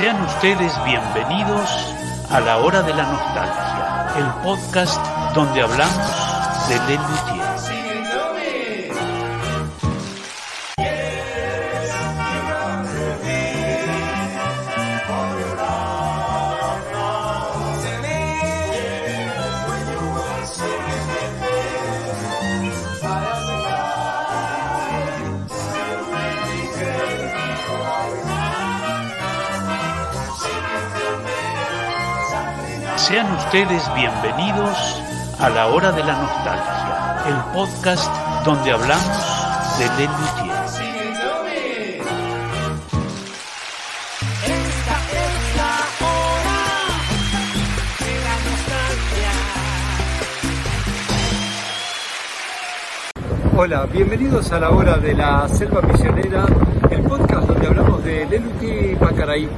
Sean ustedes bienvenidos a la hora de la nostalgia, el podcast donde hablamos de Lelutier. Sean ustedes bienvenidos a la hora de la nostalgia, el podcast donde hablamos de Lelutier. Hola, bienvenidos a la hora de la selva misionera, el podcast donde hablamos de Leluti Pacaraí.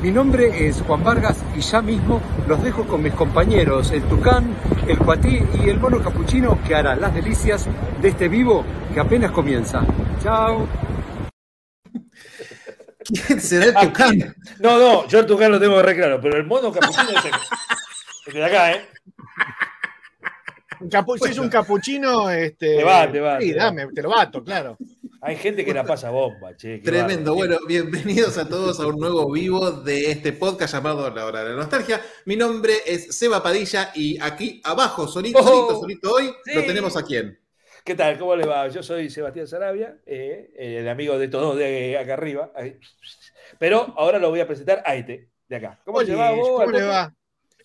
Mi nombre es Juan Vargas y ya mismo los dejo con mis compañeros, el Tucán, el Cuatí y el Mono Capuchino que hará las delicias de este vivo que apenas comienza. Chao. ¿Quién será el Tucán? No, no, yo el Tucán lo tengo re claro, pero el Mono Capuchino es el, el de acá, ¿eh? Capu- si es un capuchino, este. Te va, te va, Sí, te va. dame, te lo bato, claro. Hay gente que la pasa bomba, che. Tremendo. Bueno, bienvenidos a todos a un nuevo vivo de este podcast llamado La Hora de la Nostalgia. Mi nombre es Seba Padilla y aquí abajo, solito, Oh, solito, solito hoy, sí. lo tenemos a quién. ¿Qué tal? ¿Cómo le va? Yo soy Sebastián Sarabia, eh, el amigo de todos de acá arriba. Pero ahora lo voy a presentar a este, de acá. ¿Cómo le va vos? ¿Cómo le va?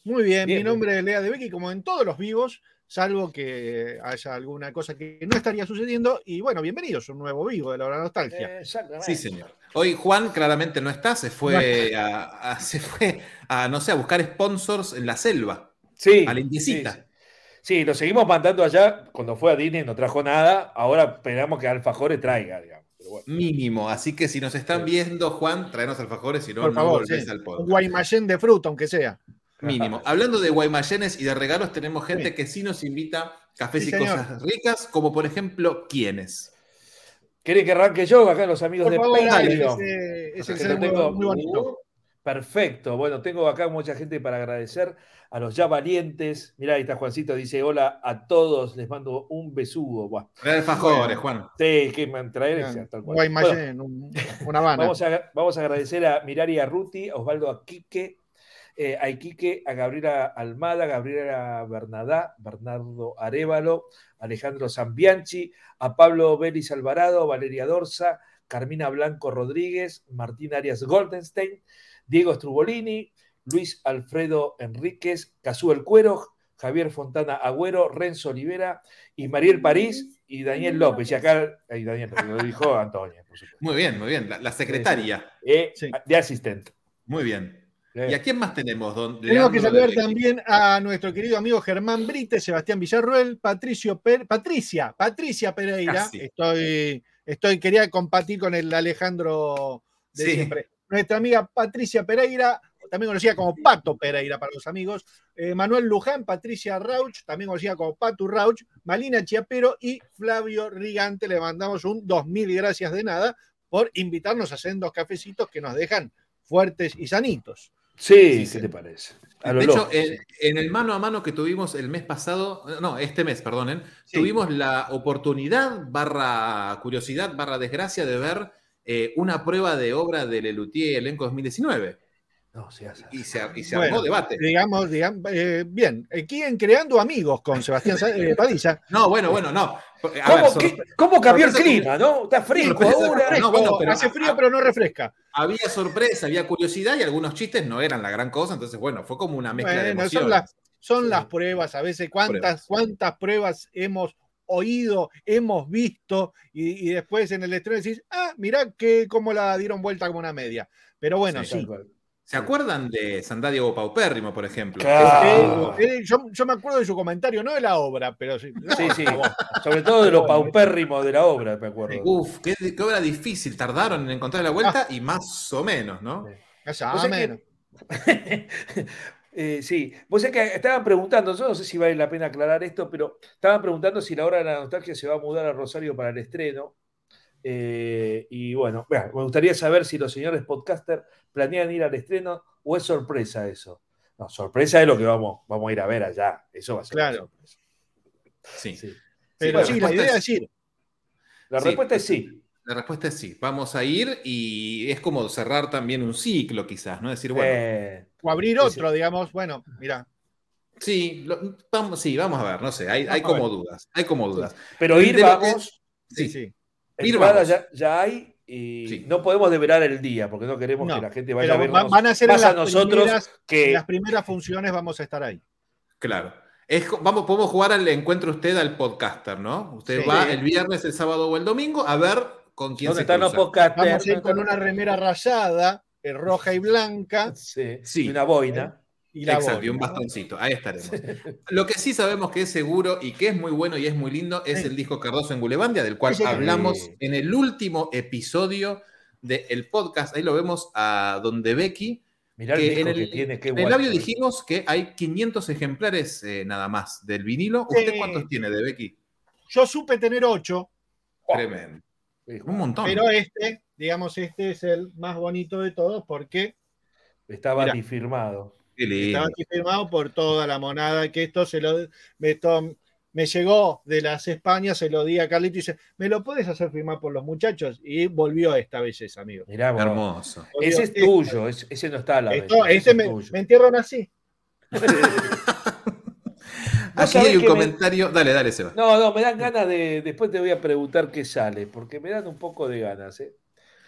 Muy bien, Bien, mi nombre es Lea de Becky, como en todos los vivos, salvo que haya alguna cosa que no estaría sucediendo. Y bueno, bienvenidos a un nuevo vivo de la hora de nostalgia. Exactamente. Sí, señor. Hoy Juan claramente no está, se fue a, a- se fue a, no sé, a buscar sponsors en la selva, Sí, a la indiecita. sí, sí. Sí, lo seguimos mandando allá. Cuando fue a Disney no trajo nada. Ahora esperamos que Alfajores traiga, digamos. Pero bueno. Mínimo. Así que si nos están viendo, Juan, traenos alfajores, si no, Por no favor, volvés sí. al podcast. guaymallén de fruta, aunque sea. Mínimo. Hablando de guaymayenes y de regalos, tenemos gente Sí. que sí nos invita cafés Sí, y señor. cosas ricas, como por ejemplo, ¿quiénes? ¿Querés que arranque yo? Acá los amigos Por de Patreon. es lo muy, tengo- muy bonito. Perfecto. Bueno, tengo acá mucha gente para agradecer a los ya valientes. Mirá, ahí está Juancito, dice hola a todos, les mando un besugo. Buah. Trae alfajores, Bueno. Juan. Sí, que me traer ese, tal cual. Bueno, Guaymallén, un- una Habana. vamos, a, vamos a agradecer a Mirari Arruti, a Osvaldo Aquique, eh, a Iquique, a Gabriela Almada, Gabriela Bernadá, Bernardo Arevalo, Alejandro Zambianchi, a Pablo Belis Alvarado, Valeria Dorsa, Carmina Blanco Rodríguez, Martín Arias Goldenstein, Diego Strubolini, Luis Alfredo Enríquez, Cazú El Cuero, Javier Fontana Agüero, Renzo Olivera y Mariel París y Daniel López. Y acá, ahí Daniel, lo dijo Antonio, por supuesto. Muy bien, muy bien. La, la secretaria. Eh, Sí. De asistente. Muy bien. ¿Y a quién más tenemos? Don Tenemos que saludar también a nuestro querido amigo Germán Brite, Sebastián Villarruel, Patricio Per- Patricia, Patricia Pereira. Casi. Estoy, estoy, quería compartir con el Alejandro de Sí. siempre. Nuestra amiga Patricia Pereira, también conocida como Pato Pereira para los amigos. eh, Manuel Luján, Patricia Rauch, también conocida como Patu Rauch, Malina Chiapero y Flavio Rigante. Le mandamos un dos mil gracias de nada por invitarnos a hacer dos cafecitos que nos dejan fuertes y sanitos. Sí, Sí, ¿qué te parece? A lo De hecho, en, el mano a mano que tuvimos el mes pasado, no, este mes, perdonen, Sí. tuvimos la oportunidad, barra curiosidad, barra desgracia de ver eh, una prueba de obra del Lelutier Elenco 2019. No, se hace. Y se, y se Bueno, armó debate. digamos, digamos eh, bien, aquí en Creando Amigos con Sebastián eh, Padilla. No, bueno, bueno, no. A ¿Cómo, ver, sor- qué- cómo cambió el clima, no? Está sorpresa- ahora. No, bueno, pero- hace frío, pero no refresca. había sorpresa, había curiosidad y algunos chistes no eran la gran cosa, entonces, bueno, fue como una mezcla de emociones. son las, son Sí. las pruebas, a veces cuántas, Pruebas. cuántas pruebas hemos oído, hemos visto, y, y después en el estreno decís, ah, mirá que cómo la dieron vuelta como una media. Pero bueno, Sí, sí. ¿Se acuerdan de San Diego Paupérrimo, por ejemplo? Claro. Eh, eh, yo, yo me acuerdo de su comentario, no de la obra, pero sí. Sí, sí. Sobre todo de lo paupérrimo de la obra, me acuerdo. Uf, qué, qué obra difícil. Tardaron en encontrar la vuelta y más o menos, ¿no? Ya, Vos sabés menos. Eh, sí, vos sabés que estaban preguntando, yo no sé si vale la pena aclarar esto, pero estaban preguntando si la hora de la nostalgia se va a mudar a Rosario para el estreno. Eh, y bueno, vea, me gustaría saber si los señores podcaster planean ir al estreno o es sorpresa eso. No, sorpresa es lo que vamos, vamos a ir a ver allá. Eso va a ser una Claro. sorpresa. Sí. Sí. Pero la sí, la respuesta idea es- es ir. La Sí. respuesta es sí. La respuesta es sí. Vamos a ir y es como cerrar también un ciclo, quizás, ¿no? Decir, bueno, Eh, O abrir Sí, otro, digamos, bueno, mira. sí, lo- vamos, sí, vamos a ver, no sé, hay, hay Vamos como ver. dudas, hay como dudas. pero ir de lo que- vamos. Sí, Sí, sí. Ir Entrada vamos. ya, ya hay y Sí. no podemos develar el día porque no queremos No, que la gente vaya a va- van a ser en las, nosotros primeras, en que las primeras funciones, vamos a estar ahí. Claro. Es, vamos, podemos jugar al encuentro usted al podcaster, ¿no? Usted Sí. va el viernes, el sábado o el domingo a ver con quién ¿Dónde se están los cruza. podcasters? Vamos a ir con una remera rayada, eh, roja y blanca, Sí, Sí. y una boina. Y la Exacto, y un bastoncito. Ahí estaremos. Lo que sí sabemos que es seguro y que es muy bueno y es muy lindo es Sí. el disco Cardoso en Gulebandia, del cual hablamos en el último episodio del podcast. Ahí lo vemos a donde Becky. Mirá el que disco en el, que tiene, qué en el audio eh. dijimos que hay 500 ejemplares eh, nada más del vinilo. ¿Usted Sí. cuántos tiene de Becky? Yo supe tener ocho, Tremendo. Un montón. pero este, digamos, este es el más bonito de todos porque Estaba Mirá. ni firmado. Estaba aquí firmado por toda la monada, que esto se lo esto me llegó de las Españas, se lo di a Carlito y dice, ¿me lo puedes hacer firmar por los muchachos? Y volvió esta belleza, amigo. Mirá. Hermoso. Volvió. Ese es Este- tuyo, es- ese no está a la vez. esto- ese este es me, tuyo. me entierran así. Aquí hay un me- comentario. Dale, dale, Seba. No, no, me dan ganas de. Después te voy a preguntar qué sale, porque me dan un poco de ganas. ¿eh?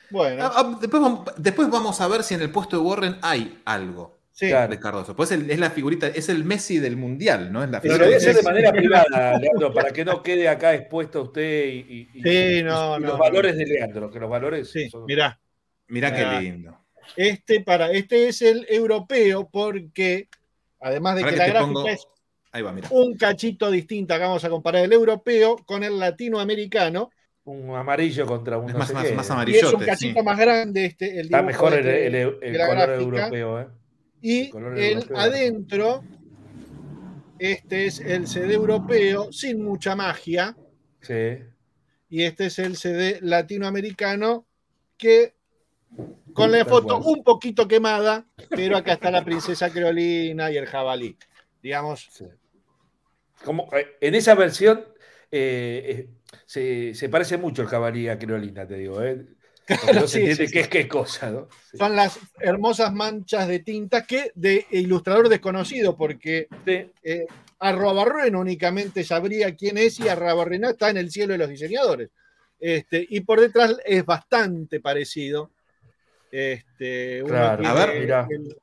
Bueno, Ah, ah, después, después vamos a ver si en el puesto de Warren hay algo sí. claro. de Cardoso. Pues es, el- la figurita, es el Messi del mundial, ¿no? Es la Pero figura lo voy a de hacer de Messi. manera privada, Leandro, para que no quede acá expuesto a usted y, y- y- Sí, no, y no, los no. valores de Leandro, que los valores Sí, son- mirá. Mirá qué lindo. Este, para, este es el europeo porque, además de que, que la gráfica pongo- es Ahí va, mira. un cachito distinta, que vamos a comparar el europeo con el latinoamericano, un amarillo contra un Es no más, sé más, qué. más y es un amarillote. cachito sí. más grande este, el Está mejor el, este el- el de la color gráfica. europeo, ¿eh? Y el adentro, este es el CD europeo sin mucha magia, Sí. y este es el CD latinoamericano que con la foto un poquito quemada, pero acá está la princesa creolina y el jabalí. Digamos, sí. Como, eh, en esa versión eh, eh, se, se parece mucho el jabalí a Creolina, te digo. ¿eh? No se Sí, entiende sí, qué es qué cosa, ¿no? Sí. son las hermosas manchas de tinta que de ilustrador desconocido, porque Sí. eh, únicamente sabría quién es y Arrobarruena está en el cielo de los diseñadores. Este, y por detrás es bastante parecido. Este, Claro. A ver, mirá. el,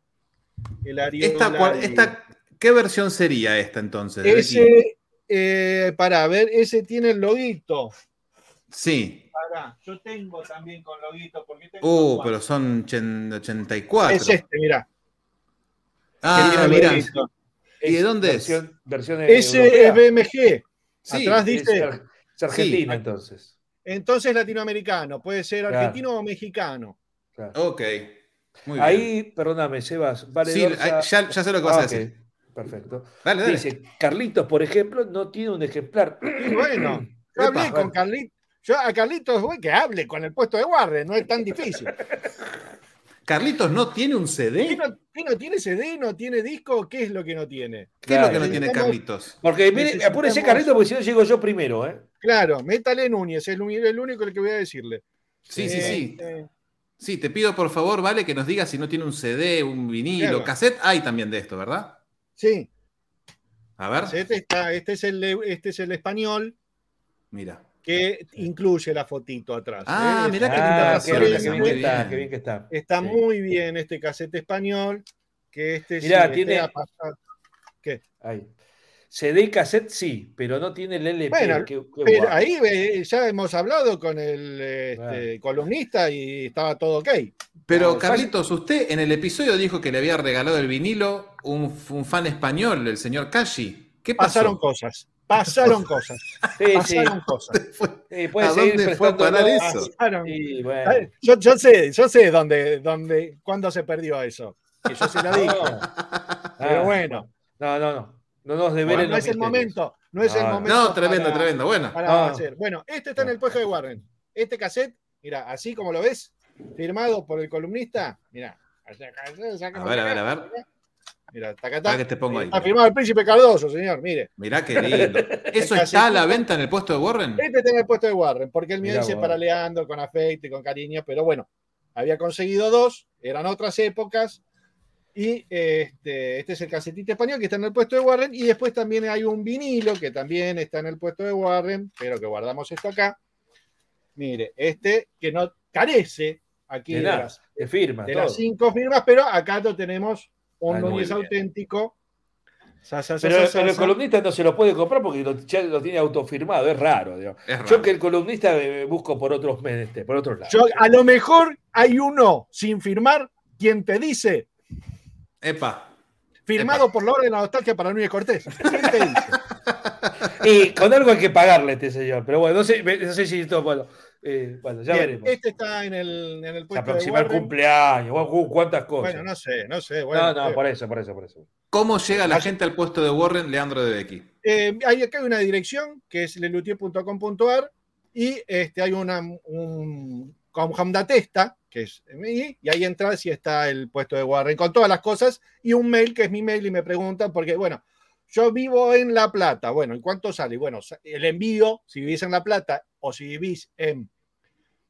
Esta, cual- y- esta- ¿Qué versión sería esta entonces? ese, eh, para ver, ese tiene el loguito. Sí. Pará, yo tengo también con loguito. Porque tengo Uh, dos pero son ochen- 84. Es este, mira. Ah, loguito. ¿Y de dónde es? versión, Versión Ese europea. es BMG. Sí, Atrás dice. es argentino, Sí. entonces. Entonces latinoamericano, puede ser Claro. argentino o mexicano. Claro. Ok. Muy bien. Ahí, perdóname, Sebas. Vale Sí, Dorsa- ya, ya sé lo que vas Ah, a ok, decir. Perfecto. Dale, dale. Dice, Carlitos, por ejemplo, no tiene un ejemplar. Y bueno, yo hablé Epa, con Carlitos. Yo a Carlitos, güey, que hable con el puesto de Warren, no es tan difícil. Carlitos no tiene un ¿Qué CD. no, qué no tiene CD, no tiene disco? ¿Qué es lo que no tiene? ¿Qué es lo que no tiene Carlitos? Porque mire, apúrese, Carlitos, porque si no llego yo primero, ¿eh? Claro, métale Núñez, es el uni- el único que voy a decirle. Sí, sí, Eh, sí. eh, Sí, te pido por favor, vale, que nos digas si no tiene un CD, un vinilo, Claro. cassette. Hay también de esto, ¿verdad? sí, A ver, este, está, este, es el, este es el español mira. Que incluye la fotito atrás. Ah, ¿eh? mirá qué Ah, linda qué, razón, bien, qué bien que está, qué bien que está. Está Sí. muy bien este casete español. Que este Mirá, sí, este tiene- pasado- Ahí. CD y cassette sí, pero no tiene el LP. Bueno, qué- qué Pero ahí eh, ya hemos hablado con el este, columnista y estaba todo ok. Pero Carlitos, usted en el episodio dijo que le había regalado el vinilo un, un fan español, el señor Kashi. ¿Qué pasó? Pasaron cosas. Pasaron cosas. Sí, sí. Pasaron cosas. Sí, puede ¿A dónde fue parar eso? Pasaron. Sí, bueno. Ay, Yo, yo sé, yo sé dónde, dónde, cuándo se perdió eso. Que yo se lo dije. No. Pero Ah, bueno, No, no, no. No nos develen bueno, no es el momento. No es el momento. No, tremendo, para- tremendo. Bueno, para No. hacer. Bueno, este está en el puesto de Warren. este cassette, mira, así como lo ves, firmado por el columnista, mira. A ver, a ver, a ver. Mira, Para que te pongo ahí. Está firmado el príncipe Cardoso, señor, mire. Mirá qué lindo. ¿Eso está a la venta en el puesto de Warren? Este está en el puesto de Warren, porque él me dice para Leandro, con afecto y con cariño, pero bueno, había conseguido dos, eran otras épocas, y este, este es el casetito español que está en el puesto de Warren, y después también hay un vinilo que también está en el puesto de Warren, pero que guardamos esto acá. Mire, este que no carece aquí De de, nada, las, de firma, de todo. las cinco firmas, pero acá lo tenemos un Ah, Núñez bien. auténtico. Sa, sa, sa, Pero, el columnista no se lo puede comprar porque lo, ya lo tiene autofirmado, es raro. Es raro. Yo que el columnista eh, busco por otros medios, por otros lados. Yo- a lo mejor hay uno sin firmar quien te dice Epa. firmado por la orden de la nostalgia para Núñez Cortés. ¿Quién te dice? Y con algo hay que pagarle a este señor. Pero bueno, no sé, no sé si esto, bueno, eh, bueno ya Bien, veremos. este está en el, en el Se puesto de aproxima el cumpleaños, guau, cuántas cosas. Bueno, no sé, no sé. Bueno, no, no, eh, por eso, por eso, por eso. ¿Cómo llega la gente al puesto de Warren, Leandro de Becky? eh, hay acá hay una dirección que es lelutier.com.ar y este, hay una, un con Hamdatesta, que es MI, y ahí entras y está el puesto de Warren con todas las cosas y un mail que es mi mail y me preguntan porque, bueno, yo vivo en La Plata, bueno, ¿y cuánto sale? Bueno, el envío, si vivís en La Plata o si vivís en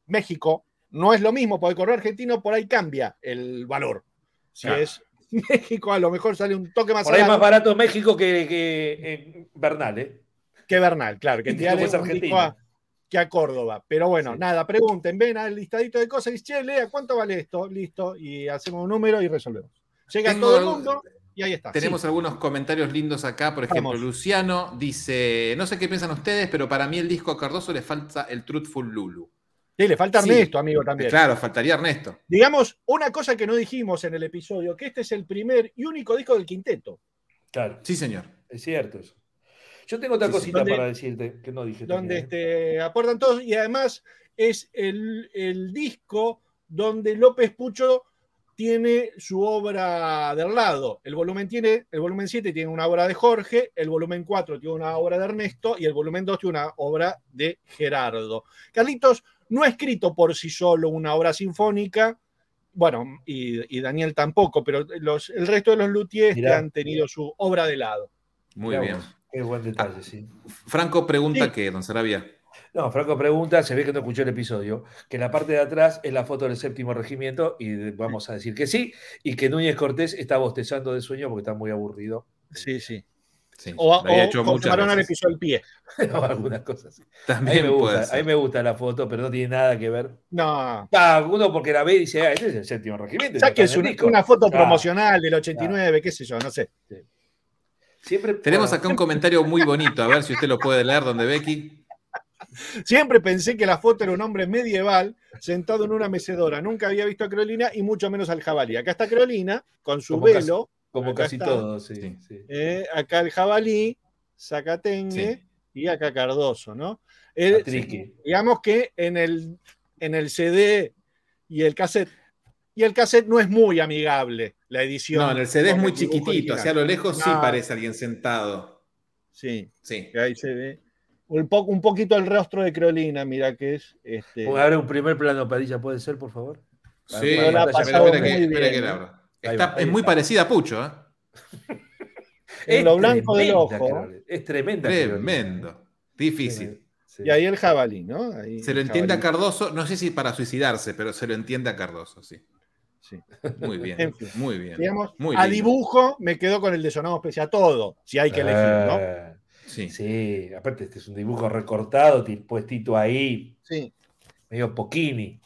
México, no es lo mismo, porque el correo argentino por ahí cambia el valor. Si Claro. es México, a lo mejor sale un toque más Por ahí es más barato México que, que eh, Bernal, ¿eh? que Bernal, claro, que disco a, que a Córdoba. Pero bueno, Sí. nada, pregunten, ven al listadito de cosas y che, Lea, ¿cuánto vale esto? Listo, y hacemos un número y resolvemos. Llega Tengo todo el mundo y ahí está. Tenemos Sí. algunos comentarios lindos acá. Por ejemplo, Vamos. Luciano dice: No sé qué piensan ustedes, pero para mí el disco a Cardoso le falta el Truthful Lulu. Sí, le falta Sí. Ernesto, amigo, también. Claro, faltaría Ernesto. Digamos, una cosa que no dijimos en el episodio, que este es el primer y único disco del quinteto, Claro, Sí, señor. es cierto eso. Yo tengo otra Sí, cosita Donde- para decirte que no dije. donde este, aportan todos y además es el, el disco donde López Pucho tiene su obra del lado. El volumen, tiene, el volumen 7 tiene una obra de Jorge, el volumen 4 tiene una obra de Ernesto y el volumen 2 tiene una obra de Gerardo. Carlitos no ha escrito por sí solo una obra sinfónica, bueno, y, y Daniel tampoco, pero los, el resto de los luthiers Mirá. han tenido su obra de lado. Muy Mirá bien. vos, Qué buen detalle, sí. Franco pregunta Sí. que, don Sarabia. No, Franco pregunta, se ve que no escuchó el episodio, que la parte de atrás es la foto del séptimo regimiento y vamos a decir que sí, y que Núñez Cortés está bostezando de sueño porque está muy aburrido. Sí, sí. Sí, O, o hecho le pisó el pie. o algunas cosas así. A mí, También me gusta, a mí me gusta la foto, pero no tiene nada que ver. No, Ah, uno porque la ve y dice, ah, este es el séptimo regimiento. ya que es en el una, foto Claro. promocional del 89, qué sé yo, no sé. Siempre Tenemos bueno, acá un comentario muy bonito, a ver si usted lo puede leer, donde Becky. Siempre pensé que la foto era un hombre medieval sentado en una mecedora. Nunca había visto a Carolina y mucho menos al jabalí. Acá está Carolina con su Como casi- velo. como acá casi está. todo, sí. Eh, acá el jabalí, Zacatengue Sí. y acá Cardoso, ¿no? El- Patriqui. digamos que en el, en el CD y el cassette. Y el cassette no es muy amigable, la edición. No, en el CD es muy chiquitito, hacia lo lejos sí parece alguien sentado. Sí. Sí. que ahí se ve. Un, po- un poquito el rostro de Carolina, mira que es. Este, ahora un primer plano, Padilla, ¿puede ser, por favor? Sí, Para la ha espera, pasado espera muy que, espera bien, que ¿eh? la abra. Ahí Está- va, ahí es muy está. parecida a Pucho, ¿eh? en lo blanco del ojo. Es tremenda. Tremendo. Difícil. Sí. Y ahí el jabalí, ¿no? Ahí Se lo entiende a. Cardoso, no sé si para suicidarse, pero se lo entiende a Cardoso, sí. Sí. Muy bien, En fin. muy bien. Digamos, Muy a lindo. dibujo me quedo con el de Sonado Pese a todo, si hay que elegir, ¿no? Sí. Sí, aparte este es un dibujo recortado, ti- puestito ahí, Sí, medio poquini.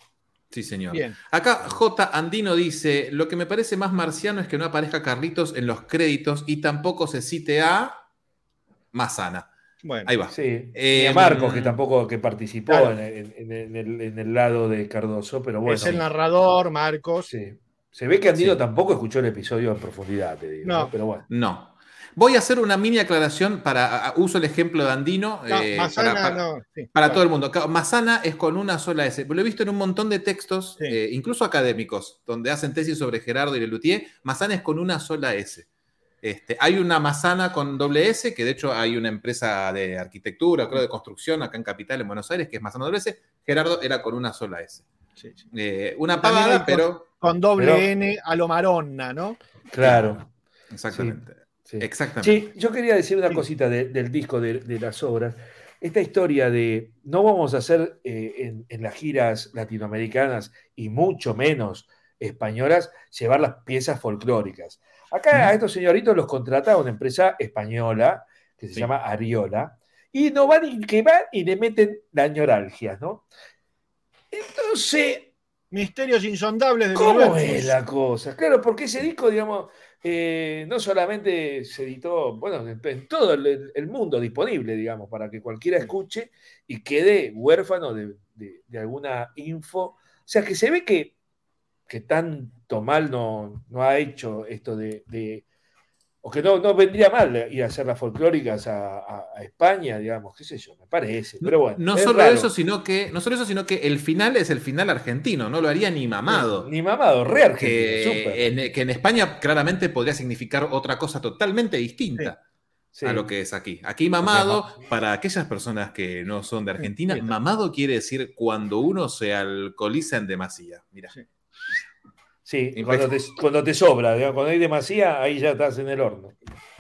Sí, señor. bien. Acá J. Andino dice: Lo que me parece más marciano es que no aparezca Carlitos en los créditos y tampoco se cite a Mazana. Bueno, Ahí va. Sí. Eh, y a Marcos, que tampoco que participó Claro. en, en- en- en el, en el lado de Cardoso, pero bueno. es el narrador, Marcos. sí. Se ve que Andino Sí. tampoco escuchó el episodio en profundidad, te digo. No. ¿no? Pero bueno. No. Voy a hacer una mini aclaración para. Uso el ejemplo de Andino. No, eh, Massana para, para- no. sí, para claro. todo el mundo. Mazana es con una sola S. Lo he visto en un montón de textos, Sí. eh, incluso académicos, donde hacen tesis sobre Gerardo y Lelutier. Mazana es con una sola S. Este, hay una manzana con doble S, que de hecho hay una empresa de arquitectura, creo de construcción acá en Capital, en Buenos Aires, que es manzana doble S. Gerardo era con una sola S. Sí, sí. Eh, una pavada, pero. Con doble Pero- N a lo maronna, ¿no? Claro. Exactamente. Sí. Exactamente. Sí, yo quería decir una Sí. cosita de- del disco de, de las obras. Esta historia de no vamos a hacer eh, en, en las giras latinoamericanas y mucho menos españolas llevar las piezas folclóricas. Acá a estos señoritos los contrata una empresa española que se Sí. llama Ariola y no van y que van y le meten la ñoralgia, ¿no? Entonces, Misterios insondables del ¿Cómo es la cosa? Claro, porque ese disco, digamos, eh, no solamente se editó, bueno, en, todo el, el mundo disponible, digamos, para que cualquiera escuche y quede huérfano de, de- de alguna info. O sea, que se ve que, que tanto mal no, no ha hecho esto de, de- o que no, no vendría mal ir a hacer las folclóricas a, a- a España, digamos, qué sé yo, me parece. Pero bueno, no es solo raro. eso, sino que. No solo eso, sino que el final es el final argentino, no lo haría ni mamado. Ni mamado, re argentino, que, en, que en España claramente podría significar otra cosa totalmente distinta Sí. a lo que es aquí. Aquí mamado, para aquellas personas que no son de Argentina, mamado quiere decir cuando uno se alcoholiza en demasía. Mira. Sí. Sí, Impec- cuando te, cuando te sobra, digamos, cuando hay demasía, ahí ya estás en el horno.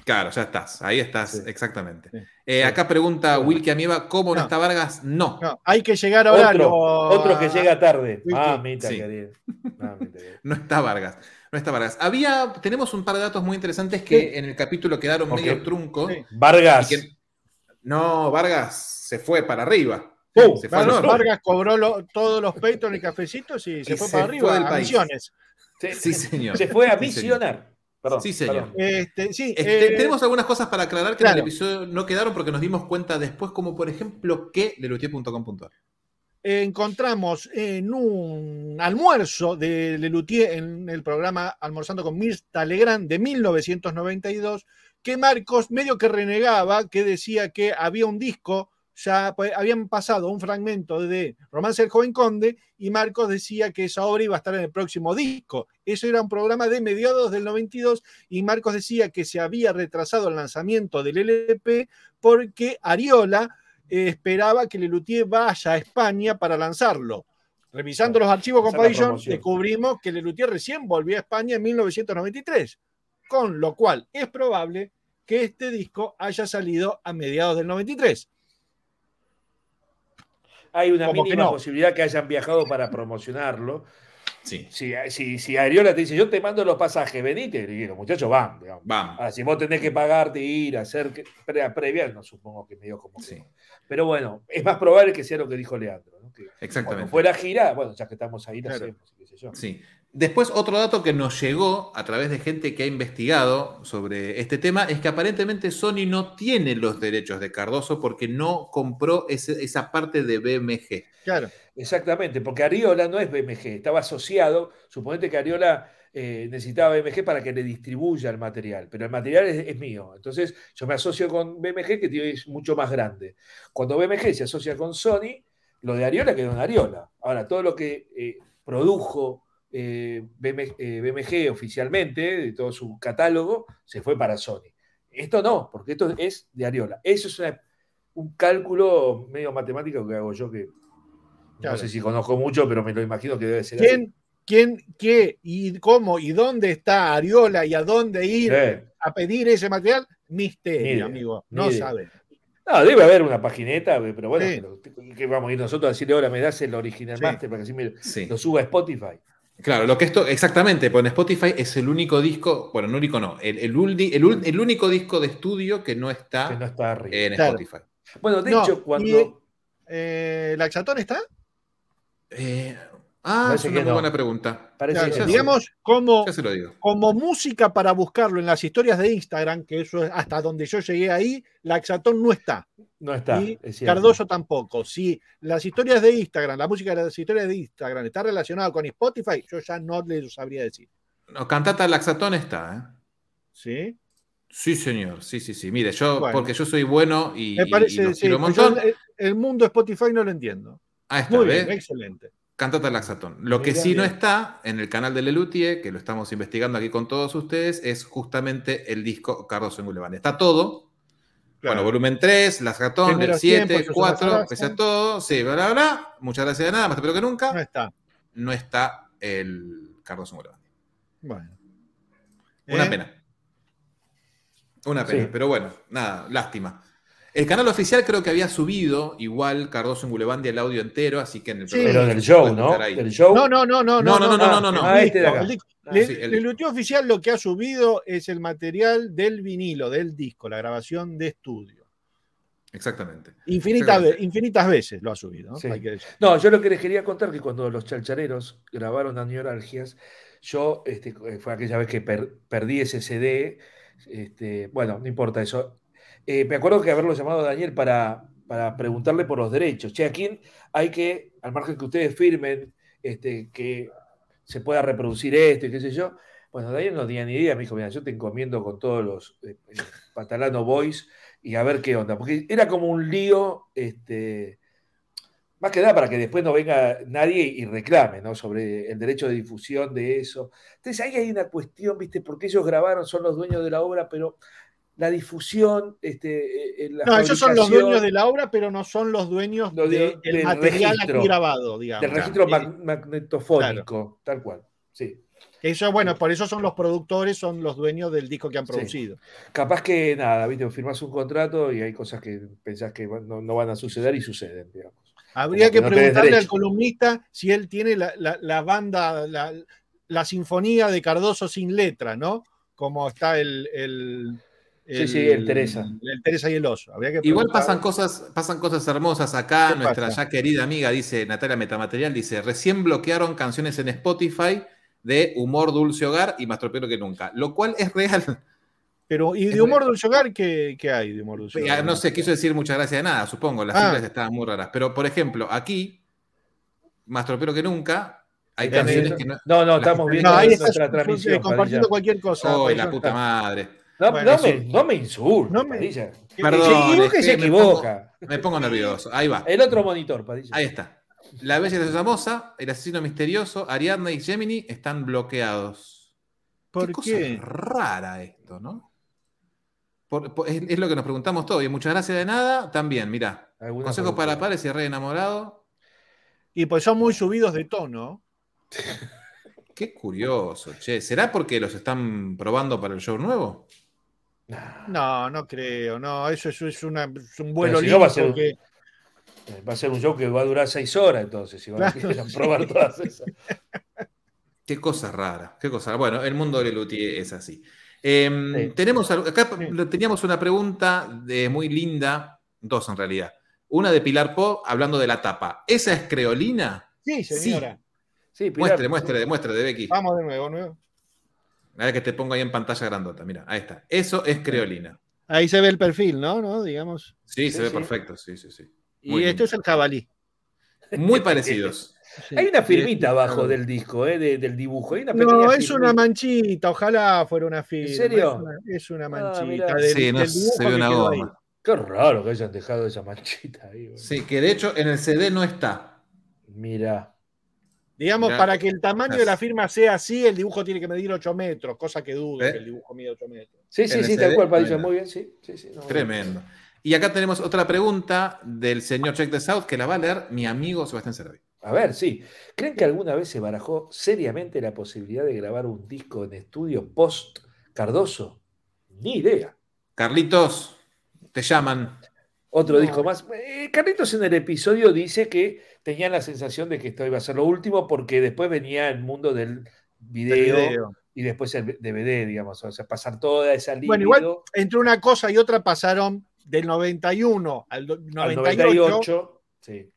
Claro, ya estás, ahí estás, Sí. exactamente. Sí. Eh, Sí. Acá pregunta Sí. Wilkie Amiba, ¿cómo no, No. está Vargas? No. No, hay que llegar ahora a Otro, lo- otro que llega tarde. Sí. querida. Mamita querida. No está Vargas. No está Vargas. Había, tenemos un par de datos muy interesantes que Sí. en el capítulo quedaron Ok. medio truncos. Sí. Vargas. Que- no, Vargas se fue para arriba. ¡Pum! se fue al Vargas, norte. Vargas cobró lo- todos los Patreon y cafecitos y se Y fue se para fue arriba del a país. misiones. Se, Sí, señor. se fue a Sí, misionar. Perdón, Sí, señor. Este, sí, Este, eh, tenemos algunas cosas para aclarar que en el episodio no quedaron porque nos dimos cuenta después, como por ejemplo que lelutier.com.ar. encontramos en un almuerzo de Lelutier en el programa Almorzando con Mirta Legrand de 1992, que Marcos medio que renegaba, que decía que había un disco, ya pues, habían pasado un fragmento de Romance del Joven Conde y Marcos decía que esa obra iba a estar en el próximo disco. Eso era un programa de mediados del 92 y Marcos decía que se había retrasado el lanzamiento del LP porque Ariola eh, esperaba que Lelutier vaya a España para lanzarlo. Revisando los archivos promoción. descubrimos que Lelutier recién volvió a España en 1993, con lo cual es probable que este disco haya salido a mediados del 93. Hay una Como que mínima no. posibilidad que hayan viajado para promocionarlo. Sí. Si, si, si Ariola te dice, yo te mando los pasajes, venite, y los muchachos van. digamos. Ahora, si vos tenés que pagarte, ir, hacer que- pre- previa, no supongo que medio como que Sí. no. Pero bueno, es más probable que sea lo que dijo Leandro. ¿no? Que cuando Exactamente. fuera gira, bueno, ya que estamos ahí, la Claro. hacemos, qué sé yo. Sí. Después, otro dato que nos llegó a través de gente que ha investigado sobre este tema es que aparentemente Sony no tiene los derechos de Cardoso porque no compró ese- esa parte de BMG. Claro, Exactamente, porque Ariola no es BMG, estaba asociado, suponete que Ariola eh, necesitaba BMG para que le distribuya el material, pero el material es, es mío, entonces yo me asocio con BMG que es mucho más grande. Cuando BMG se asocia con Sony, lo de Ariola quedó en Ariola. Ahora, todo lo que eh, produjo eh, BM- eh, BMG oficialmente, de todo su catálogo, se fue para Sony. Esto no, porque esto es de Ariola. Eso es una- un cálculo medio matemático que hago yo que Claro. no sé si conozco mucho, pero me lo imagino que debe ser así. ¿quién, quién, qué y cómo y dónde está Ariola y a dónde ir Eh, a pedir ese material? Misterio, idea, amigo. No idea. sabe. No, debe haber una pagineta, pero bueno, Sí. pero, que vamos a ir nosotros a decirle ahora me das el original Sí. master para que así me Sí. lo suba a Spotify. Claro, lo que esto, exactamente, pues en Spotify es el único disco, bueno, no único no, el, el, ulti- el único disco de estudio que no está Que no está arriba. en Claro. Spotify. bueno, de No, hecho, cuando. y- Eh, ¿Laxatón está? Eh, ah, Parece es una muy no. buena pregunta. parece que digamos, como, Ya se lo digo. como música para buscarlo en las historias de Instagram, que eso es hasta donde yo llegué ahí, Laxatón no está. no está. y es. Cardoso tampoco. Si las historias de Instagram, la música de las historias de Instagram está relacionada con Spotify, yo ya no le sabría decir. No, Cantata Laxatón está, ¿eh? ¿Sí? Sí, señor, sí, sí, sí. Mire, yo, Bueno. porque yo soy bueno y, Me y parece, sí, un pues yo el, el mundo Spotify no lo entiendo. Ahí está, Muy ¿ves? bien, excelente. Cantata Laxatón. Lo que sí no está en el canal de Lelutier, que lo estamos investigando aquí con todos ustedes, es justamente el disco Cardoso en Guleván. Está todo. Claro. Bueno, volumen 3, Laxatón, del 100, 7, pues, 4, Susana pese a todo. Sí, bla, bla, bla. Muchas gracias de nada, más espero que No nunca. está. No está el Cardoso en Guleván. Bueno. Una ¿Eh? pena. Una pena, Sí. pero bueno, nada, lástima. El canal oficial creo que había subido igual Cardoso en Guleván el audio entero, así que en el Sí. programa Pero del show, ¿no? Del show. No, no, no, no, No, no, no, no, no, no. Ah, este de acá. El disco- Ah, Le- sí, el- el oficial lo que ha subido es el material del vinilo, del disco, la grabación de estudio. Exactamente. Infinitas, Exactamente. ve- infinitas veces lo ha subido, ¿no? Sí. Hay que decir. No, yo lo que les quería contar que cuando los chalchareros grabaron a Neuralgias, yo, este, fue aquella vez que per- perdí ese CD, este, bueno, no importa eso. Eh, me acuerdo que haberlo llamado a Daniel para, para preguntarle por los derechos. Che, ¿a quién hay que, al margen que ustedes firmen, este, que se pueda reproducir esto y qué sé yo? Bueno, Daniel no tenía ni idea, me dijo, mira, yo te encomiendo con todos los eh, Patalano Boys y a ver qué onda, porque era como un lío, este, más que nada para que después no venga nadie y reclame, ¿no? Sobre el derecho de difusión de eso. Entonces ahí hay una cuestión, ¿viste? Porque ellos grabaron, son los dueños de la obra, pero la difusión, este, eh, la No, ellos son los dueños de la obra, pero no son los dueños Lo de- de- del material registro. aquí grabado, digamos. del registro mag- magnetofónico, tal cual. Sí. Eso, bueno, por eso son los productores, son los dueños del disco que han Sí. producido. Capaz que nada, ¿viste? Firmás un contrato y hay cosas que pensás que no, no van a suceder y suceden, digamos. Habría que que no tenés preguntarle al columnista si él tiene la, la- la banda, la, la sinfonía de Cardoso sin letra, ¿no? Como está el. el Sí, sí, el Teresa. El Teresa y el oso. Habría que Igual pasan cosas, pasan cosas hermosas acá. ¿Qué Nuestra pasa? ya querida amiga dice, Natalia Metamaterial, dice, recién bloquearon canciones en Spotify de Humor Dulce Hogar y más tropero que nunca. Lo cual es real. Pero, ¿y de humor dulce hogar qué, qué hay de humor dulce Ya, hogar? No sé, quiso decir muchas gracias de nada, supongo. Las Ah. siglas estaban muy raras. Pero, por ejemplo, aquí, más tropero que nunca, hay canciones que no. No, no, estamos viendo No, ahí nuestra transmisión. eh, compartiendo cualquier cosa. ¡Oh, la puta madre! No, Bueno, no eso- me, no me insultes, No me- Padilla. Que- Perdón, se equivoca y se me pongo- equivoca. Me pongo nervioso. Ahí va. El otro monitor, Padilla. Ahí está. La Bella y la Famosa, El Asesino Misterioso, Ariadna y Gemini están bloqueados. ¿Por qué? qué? cosa rara esto, ¿no? Por- por- es, es lo que nos preguntamos todos. Y muchas gracias de nada, también, mirá. Consejos para pares y re enamorado. Y pues son muy subidos de tono. Qué curioso, che. ¿Será porque los están probando para el show nuevo? No, no creo. No, eso, eso es, una- es un vuelo si no va a lindo ser- que. Va a ser un show que va a durar seis horas, entonces, si van a Claro, sí. probar todas esas. Qué cosa rara, qué cosa. Bueno, el mundo de Lelutier es así. Em, Sí. Tenemos acá Sí. teníamos una pregunta de muy linda, dos en realidad. Una de Pilar Po hablando de la tapa. ¿Esa es creolina? Sí, señora. Sí, Pilar, Muestre, muestre, muestre de Becky. Vamos de nuevo, nuevo. A ver que te pongo ahí en pantalla grandota. Mira, ahí está. Eso es creolina. Ahí se ve el perfil, ¿no? ¿No? Digamos. Sí, Sí, se ve perfecto. Sí, sí, sí. Y Muy lindo. es el jabalí. Muy parecidos. Sí. Hay una firmita Sí, abajo del disco, eh, de- del dibujo. Hay una pequeña No, es firmita. una manchita, ojalá fuera una firma. serio? Es una, es una Ah, manchita. del- Sí, no del se ve una goma. Qué raro que hayan dejado esa manchita ahí. Sí, que de hecho en el CD no está. Mira. Digamos, Mirá. para que el tamaño de la firma sea así, el dibujo tiene que medir 8 metros, cosa que dudo ¿Eh? que el dibujo mida 8 metros. Sí, sí, sí, tal cual, Padilla. Muy bien, sí. sí, sí, no, Tremendo. Y acá tenemos otra pregunta del señor Check the South que la va a leer mi amigo Sebastián Cervi. A ver, sí. ¿Creen que alguna vez se barajó seriamente la posibilidad de grabar un disco en estudio post Cardoso? Ni idea. Carlitos, te llaman. Otro No. disco más. Eh, Carlitos en el episodio dice que tenían la sensación de que esto iba a ser lo último porque después venía el mundo del video, y después el DVD, digamos. O sea, pasar toda esa libido Bueno, igual entre una cosa y otra pasaron del 91 al do- al 98. 98. Sí,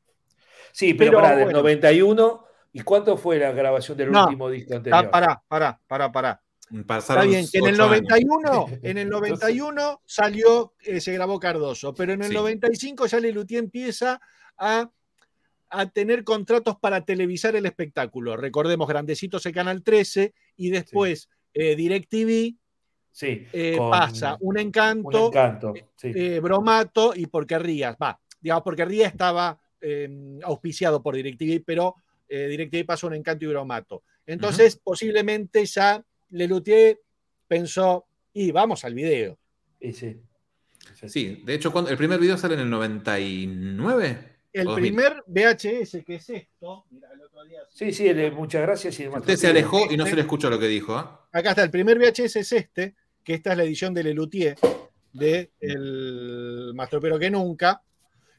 sí pero, Pero pará, del bueno. 91. ¿Y cuánto fue la grabación del No. último disco anterior? Ah, pará, pará, pará, pará. Pasaron Está bien, que en el ocho años. 91, en el 91 salió, eh, se grabó Cardoso, pero en el Sí. 95 ya Lelutier empieza a, a tener contratos para televisar el espectáculo. Recordemos, Grandecitos el Canal 13 y después eh, DirecTV Sí, eh, pasa Un un Encanto, encanto. sí. eh, Bromato y Porque Rías. Va, digamos, Porque Rías estaba eh, auspiciado por DirecTV, pero eh, DirecTV pasó un encanto y bromato. Entonces, posiblemente ya Lelutier pensó, y vamos al video. Y sí. Sí, de hecho, cuando, el primer video sale en el 99. El o 2000. primer VHS, que es esto, mira, el otro día- Sí, sí, el de muchas gracias. Y el Usted se alejó y no se le escuchó lo que dijo. ¿ah? Acá está, el primer VHS es este, que esta es la edición de Lelutier, de El Más Tropero que Nunca.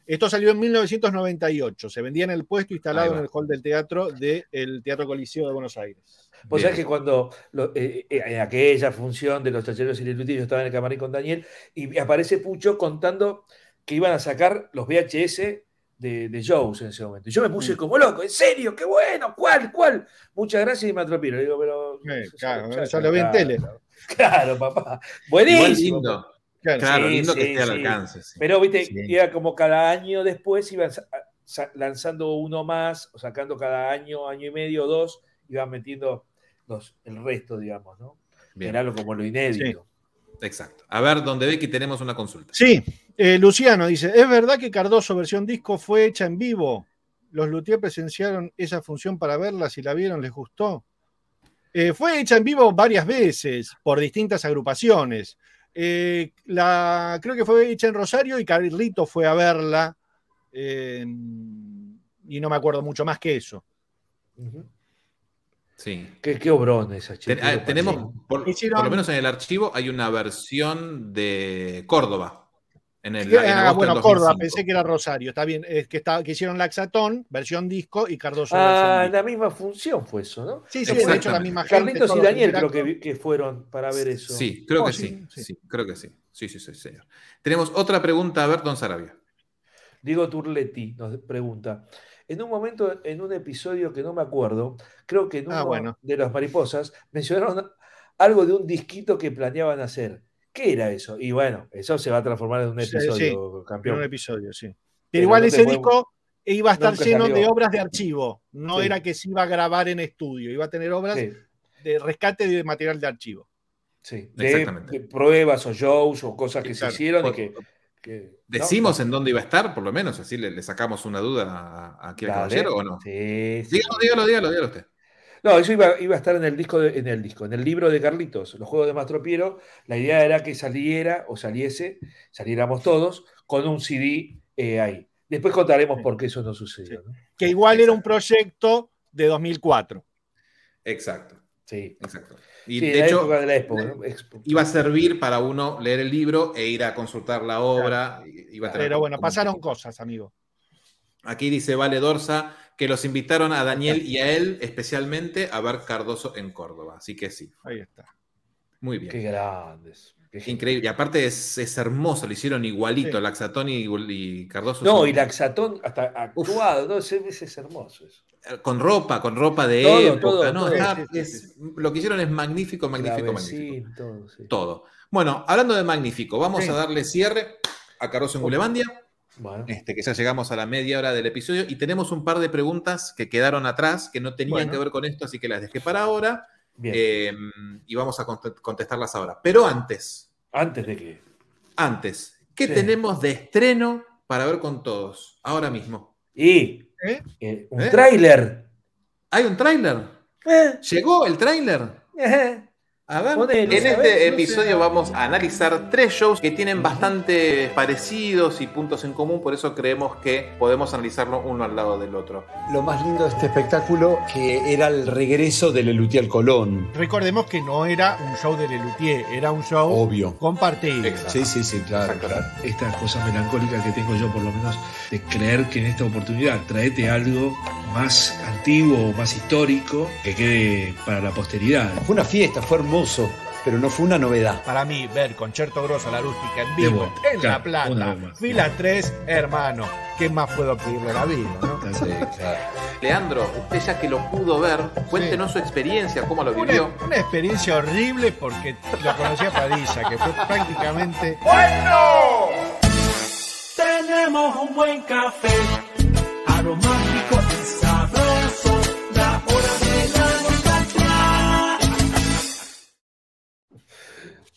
Esto salió en 1998, se vendía en el puesto instalado en el hall del teatro del Teatro Coliseo de Buenos Aires. Vos Bien. sabés que cuando lo- eh, eh, en aquella función de los chacheros y Lelutier, yo estaba en el camarín con Daniel y aparece Pucho contando que iban a sacar los VHS de, de shows en ese momento. Y yo me puse como loco, ¿en serio? ¡Qué bueno! ¿Cuál? ¿Cuál? Muchas gracias y me digo, pero. Ya- claro, ya- ya lo vi en claro, tele. Claro, papá. Buenísimo. lindo. Claro, Claro, Sí, lindo que sí, esté al alcance. sí. Pero, viste, Sí. era como cada año después iban lanzando uno más, o sacando cada año, año y medio, dos, iban metiendo los, el resto, digamos, ¿no? Bien, Era algo como lo inédito. exacto. A ver, donde ve que tenemos una consulta. Sí, eh, Luciano dice, ¿es verdad que Cardoso versión disco fue hecha en vivo? ¿Los Luthier presenciaron esa función para verla? Si la vieron, ¿les gustó? Eh, fue hecha en vivo varias veces por distintas agrupaciones. Eh, la, creo que fue hecha en Rosario y Carlito fue a verla. eh, y no me acuerdo mucho más que eso. Sí. Qué, qué obrón esa chica. ah, tenemos, por, por lo menos en el archivo, hay una versión de Córdoba. En el, en ah, bueno, del Córdoba, 2005. pensé que era Rosario. Está bien, es que, está, que hicieron Laxatón, versión disco, y Cardoso Ah, versión en disco. la misma función fue eso, ¿no? Sí, sí, de hecho la misma gente. Carlitos y Daniel creo que, fueron para ver eso. Sí, creo Oh, que sí, sí, sí. sí, creo que sí. Sí, sí, sí, señor. Tenemos otra pregunta, a ver, don Sarabia. Diego Turletti nos pregunta. En un momento, en un episodio que no me acuerdo, creo que en uno Ah, bueno. de las mariposas, mencionaron algo de un disquito que planeaban hacer. ¿Qué era eso? Y bueno, eso se va a transformar en un Sí, episodio, En campeón. un episodio, sí. Pero, Pero igual no ese disco iba a estar nunca lleno salió. de obras de archivo. No Sí. era que se iba a grabar en estudio, iba a tener obras Sí, de rescate de material de archivo. sí. De, Exactamente. de pruebas o shows o cosas que se hicieron y Por- que. que- ¿no? ¿Decimos en dónde iba a estar, por lo menos? Así le, le sacamos una duda a- aquí al Dale. caballero o no. Sí, sí. Dígalo, dígalo, dígalo, dígalo usted. No, eso iba, iba a estar en el disco, de- en el disco, en el libro de Carlitos, los juegos de Mastro Piero. La idea era que saliera o saliese, saliéramos todos con un CD eh, ahí. Después contaremos Sí. por qué eso no sucedió. ¿no? Que igual era un proyecto de 2004. Exacto, Sí. exacto. Y Sí, de la hecho, época de la Expo, ¿no? Expo. iba a servir para uno leer el libro e ir a consultar la obra. Iba a tener Pero bueno, pasaron cosas, amigo. Aquí dice Vale Dorsa que los invitaron a Daniel y a él especialmente a ver Cardoso en Córdoba. Así que sí, Ahí está. muy bien. Qué grandes. Increíble. Y aparte es, es hermoso, lo hicieron igualito, Sí. Laxatón y, y Cardoso. No, son- y Laxatón hasta actuado, no, ese, ese es hermoso eso. Con ropa, con ropa de Todo, época. todo, ¿no? todo. Está- Sí, sí, es- Lo que hicieron es magnífico, magnífico, magnífico. Sí. Todo. Bueno, hablando de magnífico, vamos Sí. a darle cierre a Cardoso en Gulebandia. Bueno, Este, que ya llegamos a la media hora del episodio y tenemos un par de preguntas que quedaron atrás, que no tenían Bueno. que ver con esto, así que las dejé para ahora bien. eh, y vamos a cont- contestarlas ahora. Pero antes, Antes de que. antes, ¿qué Sí. tenemos de estreno para ver con todos ahora mismo? Y ¿Eh? eh, un ¿Eh? tráiler. ¿Hay un tráiler? Eh, ¿Llegó el tráiler? A ver. Ponele, en a ver, este no sé. episodio vamos a analizar tres shows que tienen bastante parecidos y puntos en común, por eso creemos que podemos analizarlo uno al lado del otro. Lo más lindo de este espectáculo que era el regreso de Lelutier al Colón. Recordemos que no era un show de Lelutier, era un show Obvio. compartido. Exacto. Sí, sí, sí, claro, claro. esta cosa melancólica que tengo yo por lo menos de creer que en esta oportunidad traete algo más antiguo o más histórico que quede para la posteridad. Fue una fiesta, fue hermoso, pero no fue una novedad. Para mí, ver Concerto Grosso, la rústica en vivo, vuelta, en claro, La Plata, una fila 3, hermano. ¿Qué más puedo pedirle a la vida? no? Sí, claro. Leandro, usted ya que lo pudo ver, cuéntenos su experiencia, cómo lo Una, vivió. una experiencia horrible porque lo conocí a Padilla, que fue prácticamente. Tenemos un buen café, aromático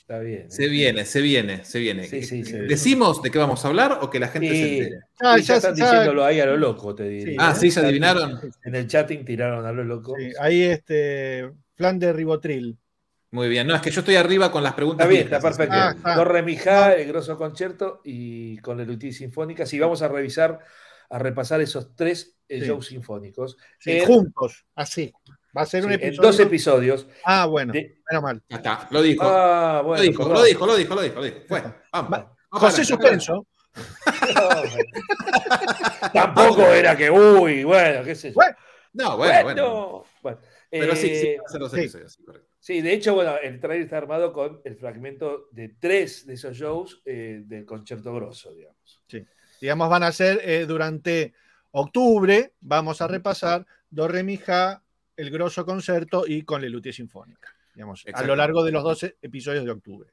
Está bien. Se ¿eh? viene, se viene, se viene. Sí, sí, se viene. ¿Decimos de qué vamos a hablar o que la gente se entere? Ah, ya, ya- están ya- diciéndolo ahí a lo loco, te diría. Sí, Ah, sí, ya adivinaron. En el chatting tiraron a lo loco. Sí, ahí este plan de ribotril. Muy bien. No, es que yo estoy arriba con las preguntas. Está bien, está perfecto. Ah, ah. El grosso concierto y con la Lutí Sinfónica. Sí, vamos a revisar, a repasar esos tres eh, Sí. shows sinfónicos. Sí, en, juntos, así. Va a ser un sí, episodio. dos episodios. Ah, bueno, de- menos mal. Ya está, lo dijo. ah, bueno, lo, dijo lo dijo, lo dijo, lo dijo, lo dijo. Fue. Vamos. Va- Vamos José. Suspenso. Tampoco era que, uy, bueno, qué sé yo. Bueno, No, bueno, bueno. Bueno, bueno. Pero sí, sí, Eh, los sí. episodios, sí, correcto. Sí, de hecho, bueno, el trailer está armado con el fragmento de tres de esos shows eh, del concierto grosso, digamos. digamos, van a ser eh, durante octubre, vamos a repasar Do, Re, Mi, Ja, el grosso concerto y con Lelutier Sinfónica. Digamos, a lo largo de los 12 episodios de octubre.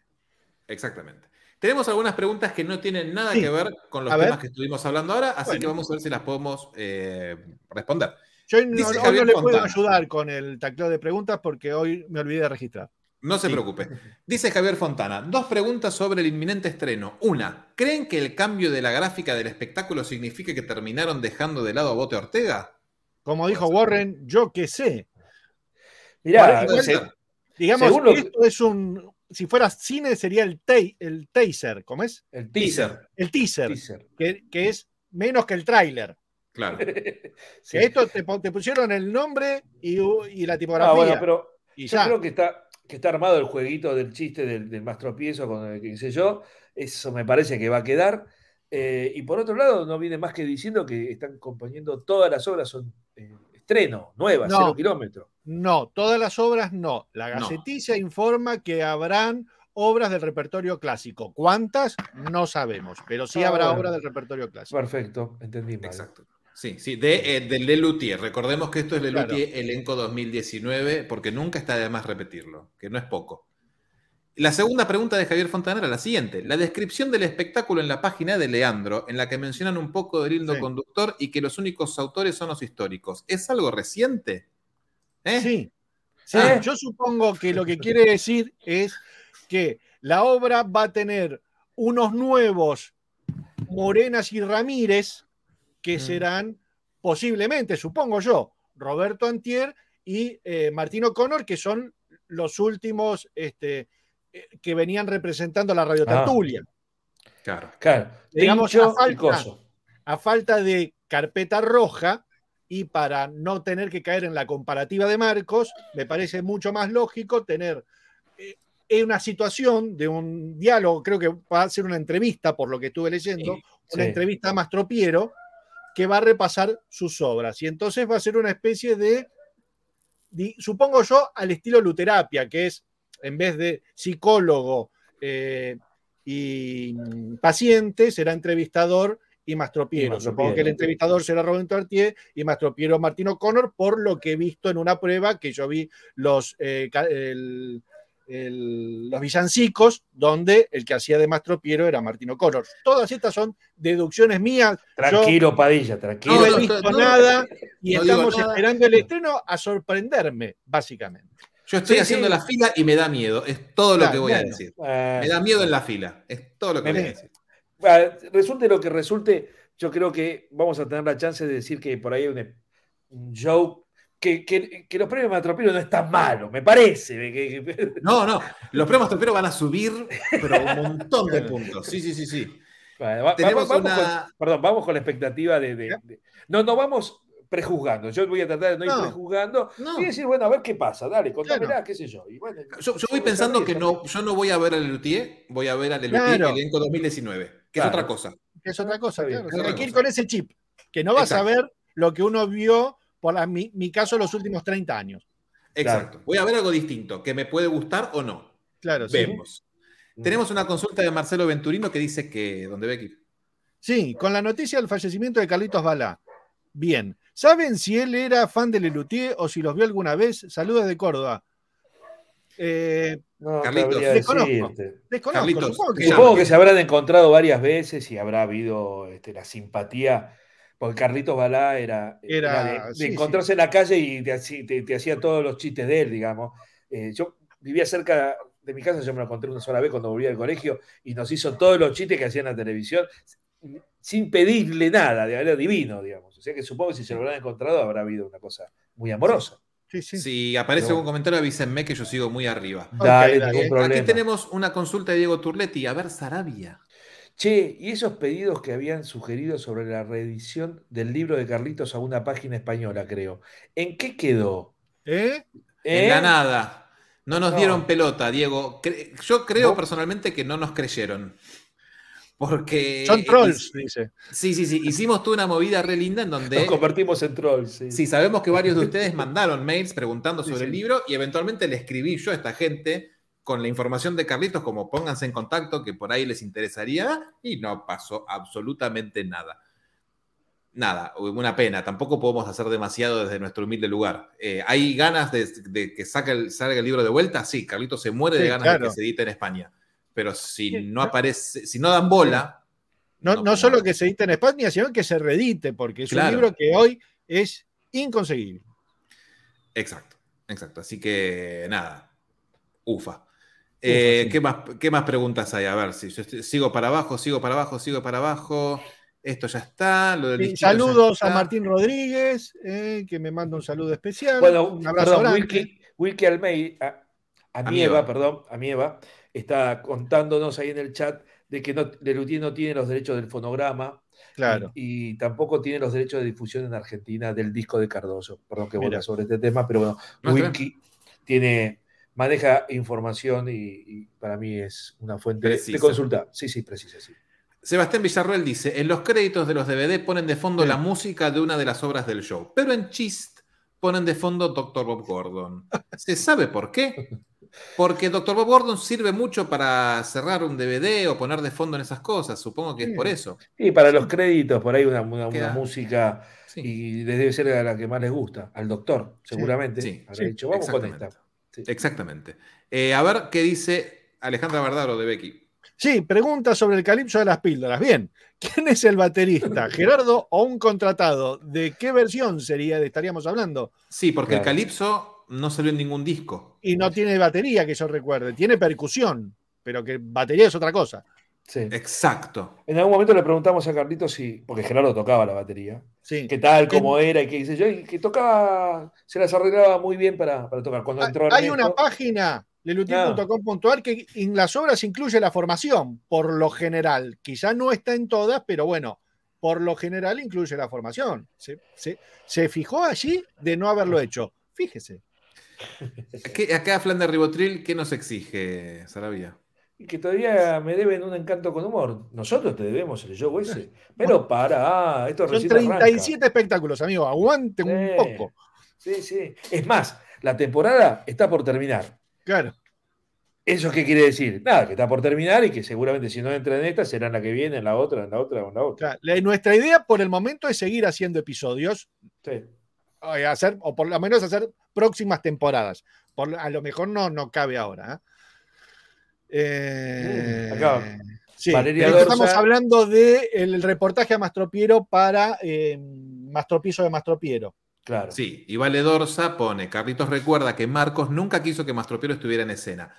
Exactamente. Tenemos algunas preguntas que no tienen nada Sí. que ver con los A ver. temas que estuvimos hablando ahora, así Bueno. que vamos a ver si las podemos eh, responder. Yo no, no le puedo ayudar con el tacleo de preguntas porque hoy me olvidé de registrar. No se Sí. preocupe. Dice Javier Fontana, dos preguntas sobre el inminente estreno. Una, ¿creen que el cambio de la gráfica del espectáculo significa que terminaron dejando de lado a Bote Ortega? Como dijo Warren, yo qué sé. Mirá, Igual- se- igual- Digamos, Según lo que- esto es un. Si fuera cine, sería el, ta- el taser. ¿Cómo es? el teaser. El teaser, teaser. Que, que es menos que el tráiler. Claro. Sí. Esto te, pon- te pusieron el nombre y, y la tipografía. Ah, bueno, pero y yo ya. creo que está, que está armado el jueguito del chiste del, del más tropiezo con el que hice yo. Eso me parece que va a quedar. Eh, y por otro lado, no viene más que diciendo que están componiendo todas las obras, son eh, estreno, nuevas, No. cero kilómetros. No, todas las obras no. La No. Gaceticia informa que habrán obras del repertorio clásico. ¿Cuántas? No sabemos, pero sí Ah, habrá bueno. obras del repertorio clásico. Perfecto, entendí mal. Exacto. Sí, sí, de, eh, del Lelutier. Recordemos que esto es Claro. Lelutier elenco 2019, porque nunca está de más repetirlo, que no es poco. La segunda pregunta de Javier Fontana era la siguiente. La descripción del espectáculo en la página de Leandro, en la que mencionan un poco del Sí. conductor y que los únicos autores son los históricos, ¿es algo reciente? ¿Eh? Sí. Sí, Ah. yo supongo que lo que quiere decir es que la obra va a tener unos nuevos Morenas y Ramírez que Mm. serán posiblemente, supongo yo, Roberto Antier y eh, Martín O'Connor, que son los últimos este, que venían representando la radio Ah. tertulia. Claro. Claro, Digamos, a falta- a falta de carpeta roja y para no tener que caer en la comparativa de Marcos, me parece mucho más lógico tener eh, en una situación de un diálogo, creo que va a ser una entrevista, por lo que estuve leyendo, Sí, una sí. entrevista a Mastropiero, que va a repasar sus obras. Y entonces va a ser una especie de, di- supongo yo, al estilo Luterapia, que es, en vez de psicólogo eh, y paciente, será entrevistador y Mastropiero. Y Mastropiero. Supongo que el entrevistador será Roberto Artier y Mastropiero Martín O'Connor, por lo que he visto en una prueba que yo vi los, eh, ca- el- el- los villancicos, donde el que hacía de Mastropiero era Martín O'Connor. Todas estas son deducciones mías. Tranquilo, Padilla, tranquilo. No he visto no, nada y estamos nada. esperando el estreno a sorprenderme, básicamente. Yo estoy Sí, haciendo sí. la fila y me da miedo. Es todo lo que voy a decir. Ah, Me da miedo en la fila. Es todo lo que voy a decir. Ah, Resulte lo que resulte, yo creo que vamos a tener la chance de decir que por ahí hay un, show que, que- que los premios Matropiro no es tan malo, me parece. que- No, no. Los premios Troperos van a subir, pero un montón de puntos. Sí, sí, sí, sí. Bueno, va- Tenemos vamos, vamos una- con, perdón, vamos con la expectativa de, de- de- No, no vamos prejuzgando. Yo voy a tratar de no ir No. prejuzgando No. y decir, bueno, a ver qué pasa, dale, contámela, Claro. qué sé yo. Y bueno, Yo, yo voy pensando que no, yo no voy a ver a Lelutier, voy a ver a Lelutier Claro. elenco 2019, que Claro. es otra cosa. Que es otra cosa, claro. Hay que ir con ese chip, que no vas a ver lo que uno vio, por la- mi, mi caso, los últimos 30 años. Exacto. Voy a ver algo distinto, que me puede gustar o no. Claro, sí. Vemos. Tenemos una consulta de Marcelo Venturino que dice que, ¿dónde ve aquí? Sí, con la noticia del fallecimiento de Carlitos Balá. Bien. ¿Saben si él era fan de Lelutier o si los vio alguna vez? Saludos de Córdoba. Eh, No, Carlitos. Desconozco. desconozco, Carlitos, supongo que llamo. Supongo que se habrán encontrado varias veces y habrá habido este, la simpatía, porque Carlitos Balá era, Era- era de, de sí, encontrarse en la calle y te, hacía- te- te hacía todos los chistes de él, digamos. Eh, yo vivía cerca de mi casa, yo me lo conté una sola vez cuando volví al colegio y nos hizo todos los chistes que hacían en la televisión sin pedirle nada, de manera divino, digamos. O sea que supongo que si se lo habrán encontrado habrá habido una cosa muy amorosa. Sí, sí. Si aparece algún comentario, avísenme que yo sigo muy arriba. Dale, dale. ningún problema. Aquí tenemos una consulta de Diego Turletti. A ver, Sarabia. Che, y esos pedidos que habían sugerido sobre la reedición del libro de Carlitos a una página española, creo. ¿En qué quedó? ¿Eh? En ¿Eh? la nada. No nos No. dieron pelota, Diego. Yo creo personalmente que no nos creyeron. Porque. Son trolls, dice. Sí, sí, sí. Hicimos toda una movida re linda en Nos donde. convertimos en trolls. Sí. Sí, sabemos que varios de ustedes mandaron mails preguntando sobre sí. el libro y eventualmente le escribí yo a esta gente con la información de Carlitos, como pónganse en contacto, que por ahí les interesaría, y no pasó absolutamente nada. Nada, una pena. Tampoco podemos hacer demasiado desde nuestro humilde lugar. Eh, ¿Hay ganas de, de que saque el- salga el libro de vuelta? Sí, Carlitos se muere de ganas claro. de que se edite en España. Pero si no aparece, si no dan bola. No, no solo que se edite en España, sino que se reedite, porque es Claro. un libro que hoy es inconseguible. Exacto, exacto. Así que nada, ufa. Eh, sí. ¿qué, más, ¿Qué más preguntas hay? A ver, si yo estoy- sigo para abajo, sigo para abajo, sigo para abajo. Esto ya está. Lo del Sí, listito ya saludos a. Martín Rodríguez, eh, que me manda un saludo especial. Bueno, un abrazo perdón. Wilkie, Wilkie Almeida, a, a. Mieva, perdón, a Mieva, está contándonos ahí en el chat de que no, Lelutier no tiene los derechos del fonograma Claro. y, y tampoco tiene los derechos de difusión en Argentina del disco de Cardoso. Perdón que vuelva sobre este tema, pero bueno, No, Wilkie tiene, maneja información y, y para mí es una fuente de- consulta. Sí, sí, precisa, sí. Sebastián Villarroel dice: En los créditos de los DVD ponen de fondo Sí. la música de una de las obras del show, pero en Chist ponen de fondo Dr. Bob Gordon. ¿Se sabe por qué? Porque Dr. Bob Gordon sirve mucho para cerrar un DVD o poner de fondo en esas cosas. Supongo que es por eso. Y para los créditos, por ahí una, una- música Sí. y les debe ser a la que más les gusta, al doctor, seguramente. Sí, Habrá sí, dicho, vamos con esta. Sí. Exactamente. Eh, a ver qué dice Alejandra Bardaro de Becky. Sí, pregunta sobre el calipso de las píldoras. Bien, ¿quién es el baterista? ¿Gerardo o un contratado? ¿De qué versión sería, estaríamos hablando? Sí, porque el. Calipso no salió en ningún disco. Y no tiene batería, que yo recuerde. Tiene percusión, pero que batería es otra cosa. Sí. Exacto. En algún momento le preguntamos a Carlitos si, porque Gerardo tocaba la batería, Sí. qué tal, cómo era y qué dice yo, y que tocaba, se las arreglaba muy bien para, para tocar. Cuando entró Hay Ernesto- una página, lelutier.com.ar, que en las obras incluye la formación, por lo general. Quizá no está en todas, pero bueno, por lo general incluye la formación. Se, se- se fijó allí de no haberlo hecho. Fíjese. ¿Qué- acá Flander Ribotril, ¿qué nos exige, Sarabia? Y que todavía me deben un encanto con humor. Nosotros te debemos el show ese. Pero para, esto Son recién arranca. 37 espectáculos, amigo. Aguante un poco. Sí, sí. Es más, la temporada está por terminar. Claro. ¿Eso qué quiere decir? Nada, que está por terminar y que seguramente si no entra en esta será en la que viene, en la otra, en la otra en la otra. Claro. La- nuestra idea por el momento es seguir haciendo episodios, Sí. Eh, hacer, o por lo menos hacer próximas temporadas. Por, a lo mejor no, no cabe ahora. ¿eh? Eh, acá, sí, pero estamos hablando del reportaje a Mastropiero para eh, Mastropiso de Mastropiero. Claro. Sí, y Vale Dorsa pone, Carlitos recuerda que Marcos nunca quiso que Mastropiero estuviera en escena.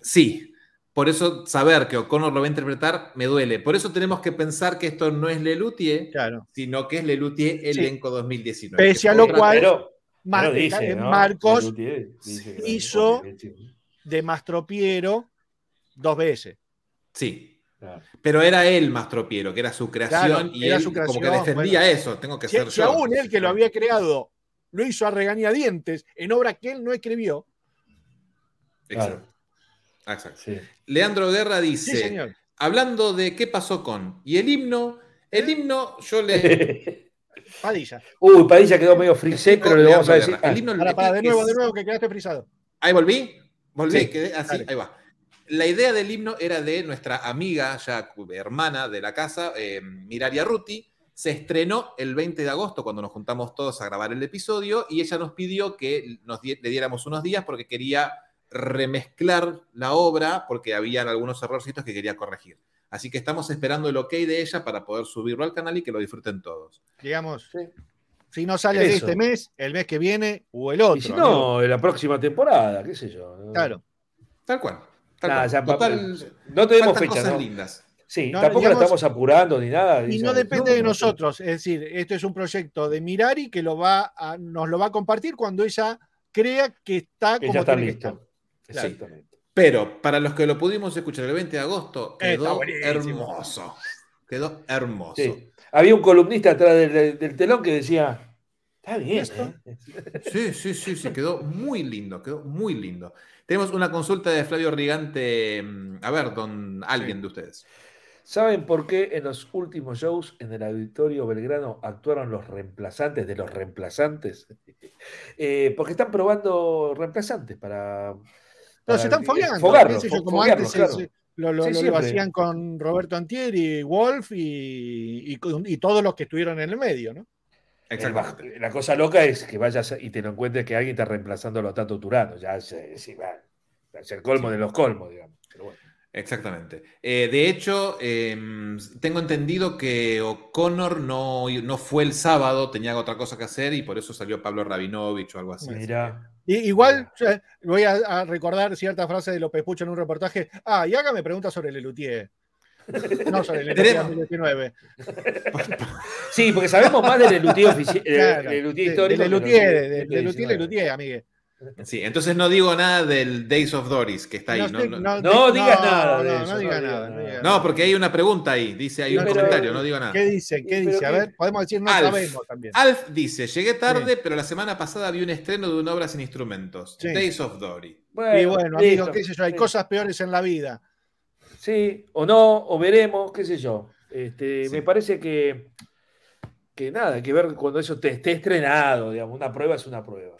Sí, por eso saber que O'Connor lo va a interpretar me duele. Por eso tenemos que pensar que esto no es Lelutier, Claro. sino que es Lelutier Sí. elenco 2019. Pese a lo cual- Pero, Mar- pero dice, ¿no? Marcos Lelutier dice que- hizo- sí, de Mastropiero dos veces. Sí, claro. pero era él Mastropiero, que era su creación Claro, y era él su como que defendía bueno. eso, tengo que Si, ser si yo. aún él que lo había creado lo hizo a regañadientes en obra que él no escribió. Exacto. Exacto. Sí. Leandro Guerra Sí, dice, señor. hablando de qué pasó con, y el himno, el himno yo le... Padilla. Uy, Padilla quedó medio frisé, pero le vamos a decir. El himno Para, para, de es- nuevo, de nuevo, que quedaste frisado. Ahí volví, volví, Sí, quedé así, dale. ahí va. La idea del himno era de nuestra amiga, ya hermana de la casa, eh, Miraria Ruti. Se estrenó el 20 de agosto cuando nos juntamos todos a grabar el episodio y ella nos pidió que nos di- le diéramos unos días porque quería remezclar la obra porque habían algunos errorcitos que quería corregir. Así que estamos esperando el ok de ella para poder subirlo al canal y que lo disfruten todos. Digamos, Sí. si no sale de Eso. este mes, el mes que viene o el otro. Y si amigo. no, en la próxima temporada, qué sé yo. Claro. Tal cual. Tal Nada, cual. ya pa- Total, no tenemos faltan fecha, cosas ¿no? lindas. Sí, No, tampoco digamos- la estamos apurando ni nada. Y no depende de no, nosotros, es decir, esto es un proyecto de Mirari que lo va a- nos lo va a compartir cuando ella crea que está Que como ya está tiene que listo. estar. Exactamente. Pero para los que lo pudimos escuchar el 20 de agosto, quedó hermoso. Quedó hermoso. Sí. Había un columnista atrás del, del- del telón que decía, está bien, ¿eh? Sí, sí, sí, sí, quedó muy lindo, quedó muy lindo. Tenemos una consulta de Flavio Rigante. mm, A ver, don alguien de ustedes. ¿Saben por qué en los últimos shows en el Auditorio Belgrano actuaron los reemplazantes de los reemplazantes? Eh, porque están probando reemplazantes para... No, para se están fogueando, foguearlos, qué sé yo, fo- como antes se- claro. se- lo, lo- Sí, lo- lo siempre. hacían con Roberto Antieri, Wolf y, y, todos los que estuvieron en el medio, ¿no? Exactamente. baj- la cosa loca es que vayas y te lo encuentres que alguien está reemplazando a Tato Turano. Ya es, es, igual, es el colmo de los colmos, digamos. Pero bueno. Exactamente. Eh, de hecho, em, tengo entendido que O'Connor no, no fue el sábado, tenía otra cosa que hacer y por eso salió Pablo Rabinovich o algo así. Mira, igual voy a, a recordar cierta frase de López Pucho en un reportaje. Ah, y hágame preguntas sobre Lelutier. No sobre Lelutier Tenemos- 2019. Sí, porque sabemos más del Lelutier oficial, Claro, Lelutier de- histórico. de Lelutier, de- de- de de Lelutier, 19. Lelutier, amigue. Sí, entonces no digo nada del Days of Doris que está ahí. No, sé, no- No digas nada de No, eso, no no diga digas nada. nada. no porque hay una pregunta ahí, dice, hay No, un pero- comentario, no digo nada. ¿Qué dice? ¿Qué dice? A ver, podemos decir no Alf. sabemos también. Alf dice, llegué tarde, pero la semana pasada vi un estreno de una obra sin instrumentos, Sí. Days of Dory. y bueno, amigo, listo. qué sé yo, hay Sí. cosas peores en la vida. Sí, o no, o veremos, qué sé yo. Este, Sí. Me parece que, que nada, hay que ver cuando eso te esté estrenado, digamos. Una prueba es una prueba.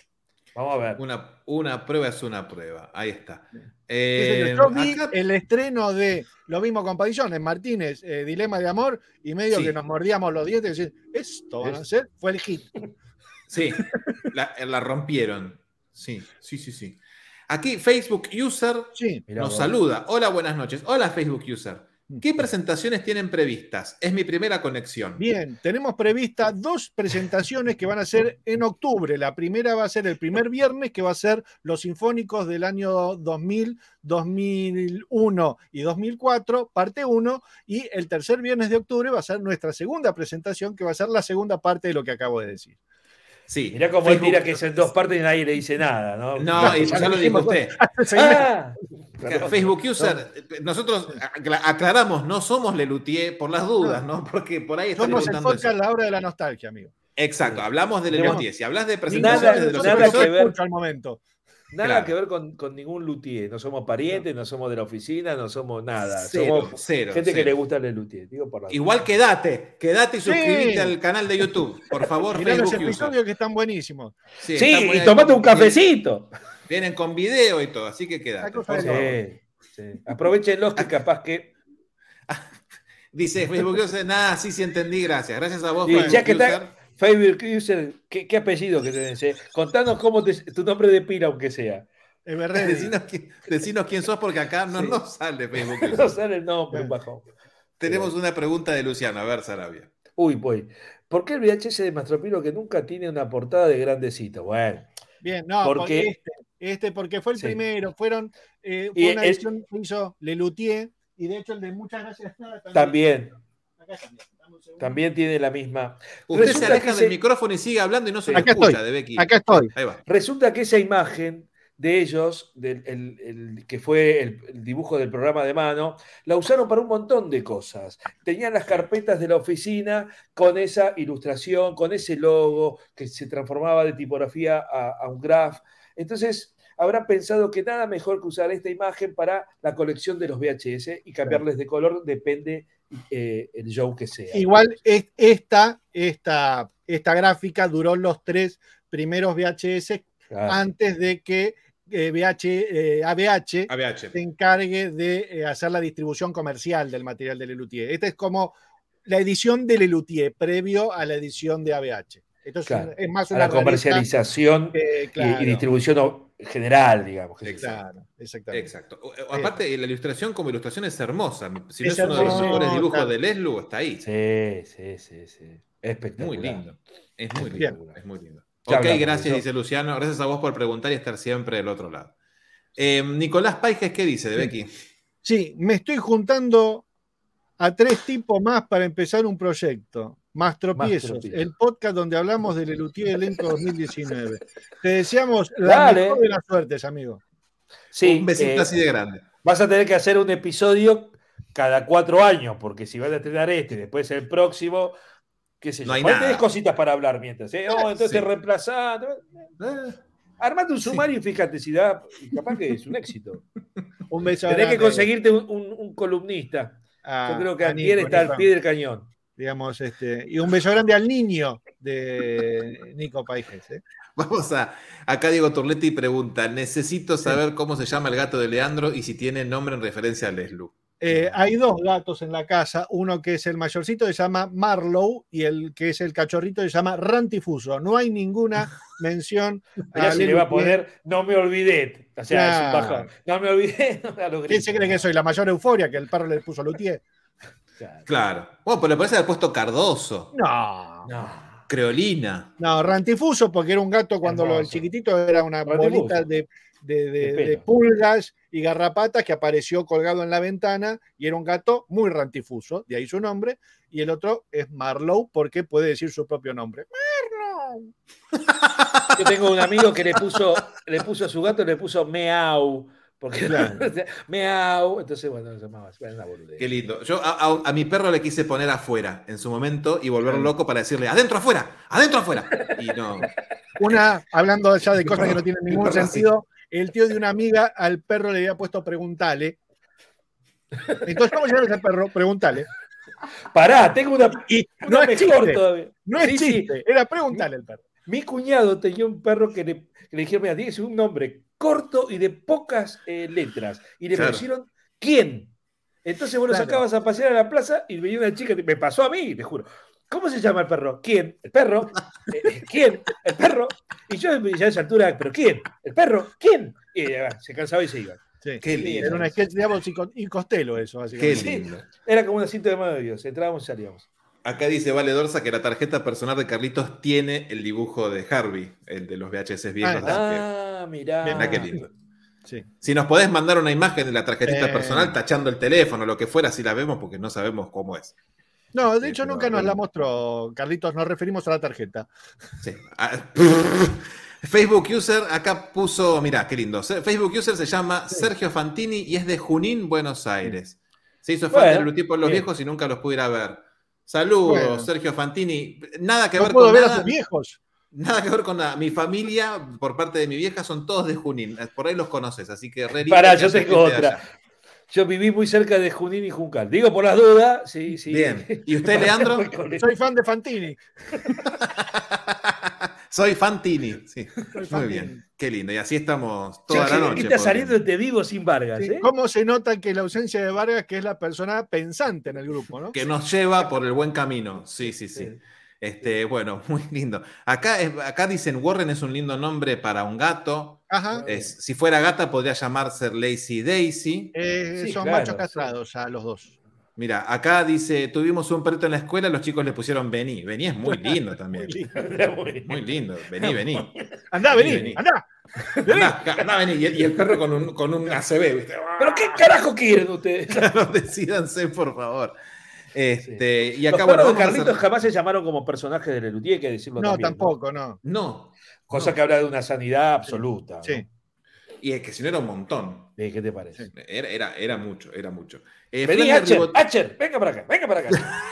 Vamos a ver. Una, una prueba es una prueba, ahí está. Eh, yo, yo vi acá- el estreno de lo mismo con Padillón, en Martínez, eh, Dilema de Amor, y medio Sí. que nos mordíamos los dientes y decir, esto van a ser, fue el hit. Sí, la, la rompieron. Sí, sí, sí, sí. Aquí Facebook User Sí, nos vos. saluda. Hola, buenas noches. Hola, Facebook User. ¿Qué presentaciones tienen previstas? Es mi primera conexión. bien, tenemos previstas dos presentaciones que van a ser en octubre. La primera va a ser el primer viernes, que va a ser los sinfónicos del año 2000, 2001 y 2004, parte 1, y el tercer viernes de octubre va a ser nuestra segunda presentación, que va a ser la segunda parte de lo que acabo de decir. Sí. Mirá cómo él tira que es en dos partes y nadie le dice nada, ¿no? No, y Ya ya lo dijo usted. Ah, Facebook User, nosotros acla- aclaramos, no somos Lelutier por las dudas, ¿no? Porque por ahí están Somos el podcast eso. La Hora de la Nostalgia, amigo. Exacto, hablamos de Lelutier. Si hablas de nada- presentaciones de los nada profesores, que ver. escucho al momento. Nada Claro. que ver con, con ningún luthier. No somos parientes, no somos de la oficina, no somos nada. Cero, somos cero, gente que le gusta el luthier. Digo por Igual quédate, quédate y Sí. suscríbete al canal de YouTube, por favor, Mirá los Facebook User. episodios que están buenísimos. Sí, Sí, están y tomate un cafecito. Vienen con video y todo, así que quédate. Sí. Aprovechenlos que capaz que. Dice Facebook User, nada, sí, sí entendí, gracias. Gracias a vos, Y ya que User. está Facebook User, ¿qué, qué apellido que tenés? eh? Contanos cómo te- tu nombre de pila, aunque sea. Everready. Decinos, quién- decinos quién sos porque acá no Sí. nos sale Facebook No sale el nombre, bajón. Tenemos una pregunta de Luciano, a ver, Sarabia. Uy, voy. ¿Por qué el VHS de Mastropiro que nunca tiene una portada de grandecito? Bueno, Bien, no, Porque- este, este porque fue el Sí. primero, fueron eh, fue Y una edición que hizo Lelutier y de hecho el de muchas gracias nada también, Acá también. También tiene la misma. Usted Resulta se aleja del se- micrófono y sigue hablando y no se lo Acá escucha estoy, de Becky. Acá estoy. Ahí va. Resulta que esa imagen de ellos, del, el- el- que fue el, el dibujo del programa de mano, la usaron para un montón de cosas. Tenían las carpetas de la oficina con esa ilustración, con ese logo que se transformaba de tipografía a, a un graph. Entonces, habrán pensado que nada mejor que usar esta imagen para la colección de los VHS y cambiarles de color, depende eh, el show que sea. Igual es- esta, esta, esta gráfica duró los tres primeros VHS Claro. antes de que eh, VH, eh, ABH ABH. se encargue de eh, hacer la distribución comercial del material de Lelutier. Esta es como la edición de Lelutier previo a la edición de ABH. Esto es, Claro. un- es más a una la comercialización que, y- claro, y, distribución general, digamos. que. Claro, exactamente. Exacto. O- o- Aparte, la ilustración como ilustración es hermosa. Si no Es es uno de los mejores dibujos de Leslu, está ahí. Sí, sí, sí, sí. Espectacular. Muy lindo. Es muy lindo. Es muy lindo. Ya ok, hablamos gracias, dice Luciano. Gracias a vos por preguntar y estar siempre del otro lado. Eh, Nicolás Paiges, ¿qué dice de Becky? Sí, me estoy juntando a tres tipos más para empezar un proyecto. Más tropiezos, tropiezos. el podcast donde hablamos del Elutier Elenco 2019. Te deseamos la Dale. mejor de las suertes, amigo. Sí, Un besito eh, así de grande. vas a tener que hacer un episodio cada cuatro años, porque si vas a tener este, después el próximo, qué sé yo. No hay nada. tenés cositas para hablar mientras, ¿eh? No, entonces Sí. reemplazar. Eh, Armate un sumario y fíjate si da, capaz que es un éxito. Un beso Tenés que conseguirte un, un- un columnista. a- Yo creo que a Antier Nico, está al pie del cañón. Digamos, este, y un beso grande al niño de Nico Paiges. ¿eh? Vamos a. Acá Diego Turletti pregunta: Necesito saber cómo se llama el gato de Leandro y si tiene nombre en referencia a Leslu. Eh, hay dos gatos en la casa, uno que es el mayorcito se llama Marlow y el que es el cachorrito se llama Rantifuso. No hay ninguna mención Mirá a si le va a poner, no me olvidé. O sea, es un. No me olvidé. a ¿Quién se cree que soy? La mayor euforia que el perro le puso Lutier. Claro. Claro. Bueno, pero le parece haber puesto Cardoso, No. No. Creolina. No, Rantifuso, porque era un gato cuando lo, el chiquitito era una Rantifuso. bolita de, de- de- De pelo. de pulgas y garrapatas que apareció colgado en la ventana y era un gato muy rantifuso, de ahí su nombre. Y el otro es Marlow, porque puede decir su propio nombre. Marlow. Yo tengo un amigo que le puso, le puso a su gato, le puso meau. Porque Claro. meau. Entonces, bueno, se llamaba. Era una boludez. Qué lindo. Yo a, a- a mi perro le quise poner afuera en su momento y volverlo loco para decirle: adentro, afuera, adentro, afuera. Y no. Una, hablando ya de cosas que no tienen ningún sentido, el tío de una amiga al perro le había puesto preguntale. Entonces, ¿cómo llama ese perro? Preguntale. Pará, tengo una, Y una no es chiste, todavía. no es Sí, sí. chiste, era preguntale al perro. Mi cuñado tenía un perro que le, que le dijeron, mira, ser un nombre corto y de pocas eh, letras. Y le Claro. pusieron ¿quién? Entonces vos lo Claro. sacabas a pasear a la plaza y venía una chica, me pasó a mí, te juro. ¿Cómo se llama el perro? ¿Quién? ¿El perro? Eh, ¿Quién? ¿El perro? Y yo ya a esa altura, ¿pero quién? ¿El perro? ¿Quién? Y eh, se cansaba y se iba. Sí. Qué lindo. Era una sketch de Abbott y Co- y Costello eso, Qué básicamente. lindo. Era como una cinta de mano de Dios. Entrábamos y salíamos. Acá dice Vale Dorsa que la tarjeta personal de Carlitos tiene el dibujo de Harvey, el de los VHS viejos. Ah, mirá. Mirá qué lindo. Sí. Si nos podés mandar una imagen de la tarjetita Eh. personal tachando el teléfono, lo que fuera, si la vemos, porque no sabemos cómo es. No, de Sí, hecho pero nunca nos la mostró, Carlitos, nos referimos a la tarjeta. Sí. Ah, Facebook user acá puso, mirá, qué lindo. Facebook user se llama Sergio Fantini y es de Junín, Buenos Aires. Se hizo fan Bueno, del tipo de los bien. viejos y nunca los pudiera ver. Saludos, Bueno. Sergio Fantini. Nada que No ver puedo con ver a nada. sus viejos. Nada que ver con nada. Mi familia, por parte de mi vieja, son todos de Junín. Por ahí los conoces, así que re Pará, yo tengo otra. Yo viví muy cerca de Junín y Juncal. Digo por las dudas, sí, sí. Bien. ¿Y usted, Leandro? Soy fan de Fantini. Soy Fantini. Sí. Muy bien. Qué lindo. Y así estamos toda la che, noche. ¿Qué está saliendo de vivo sin Vargas? Sí, eh? ¿Cómo se nota que la ausencia de Vargas, que es la persona pensante en el grupo, ¿no? Que nos lleva por el buen camino. Sí, sí, sí. Sí. Este, bueno, muy lindo. Acá, es- acá dicen Warren es un lindo nombre para un gato. Ajá. Es- si fuera gata, podría llamarse Lazy Daisy. Eh, Sí, son claro, machos castrados a los dos. Mira, acá dice, tuvimos un perrito en la escuela, los chicos le pusieron Bení. Bení es muy lindo también. Muy lindo. Vení, vení. Andá, Vení, vení, vení. andá. Andá, andá, vení. Y el, y el perro con un, con un ACB, ¿viste? ¿Pero qué carajo quieren ustedes? Claro, Decídanse, por favor. Este, y Los acá, perros bueno, Carlitos hacer- jamás se llamaron como personajes de Lelutier, hay que decirlo No, también, tampoco, no. No. Cosa no. que habla de una sanidad absoluta. ¿no? Y es que si no era un montón. ¿Qué te parece? Era, era, era mucho, era mucho. Eh, Vení, Acher, Ribot- Acher, venga para acá, venga para acá.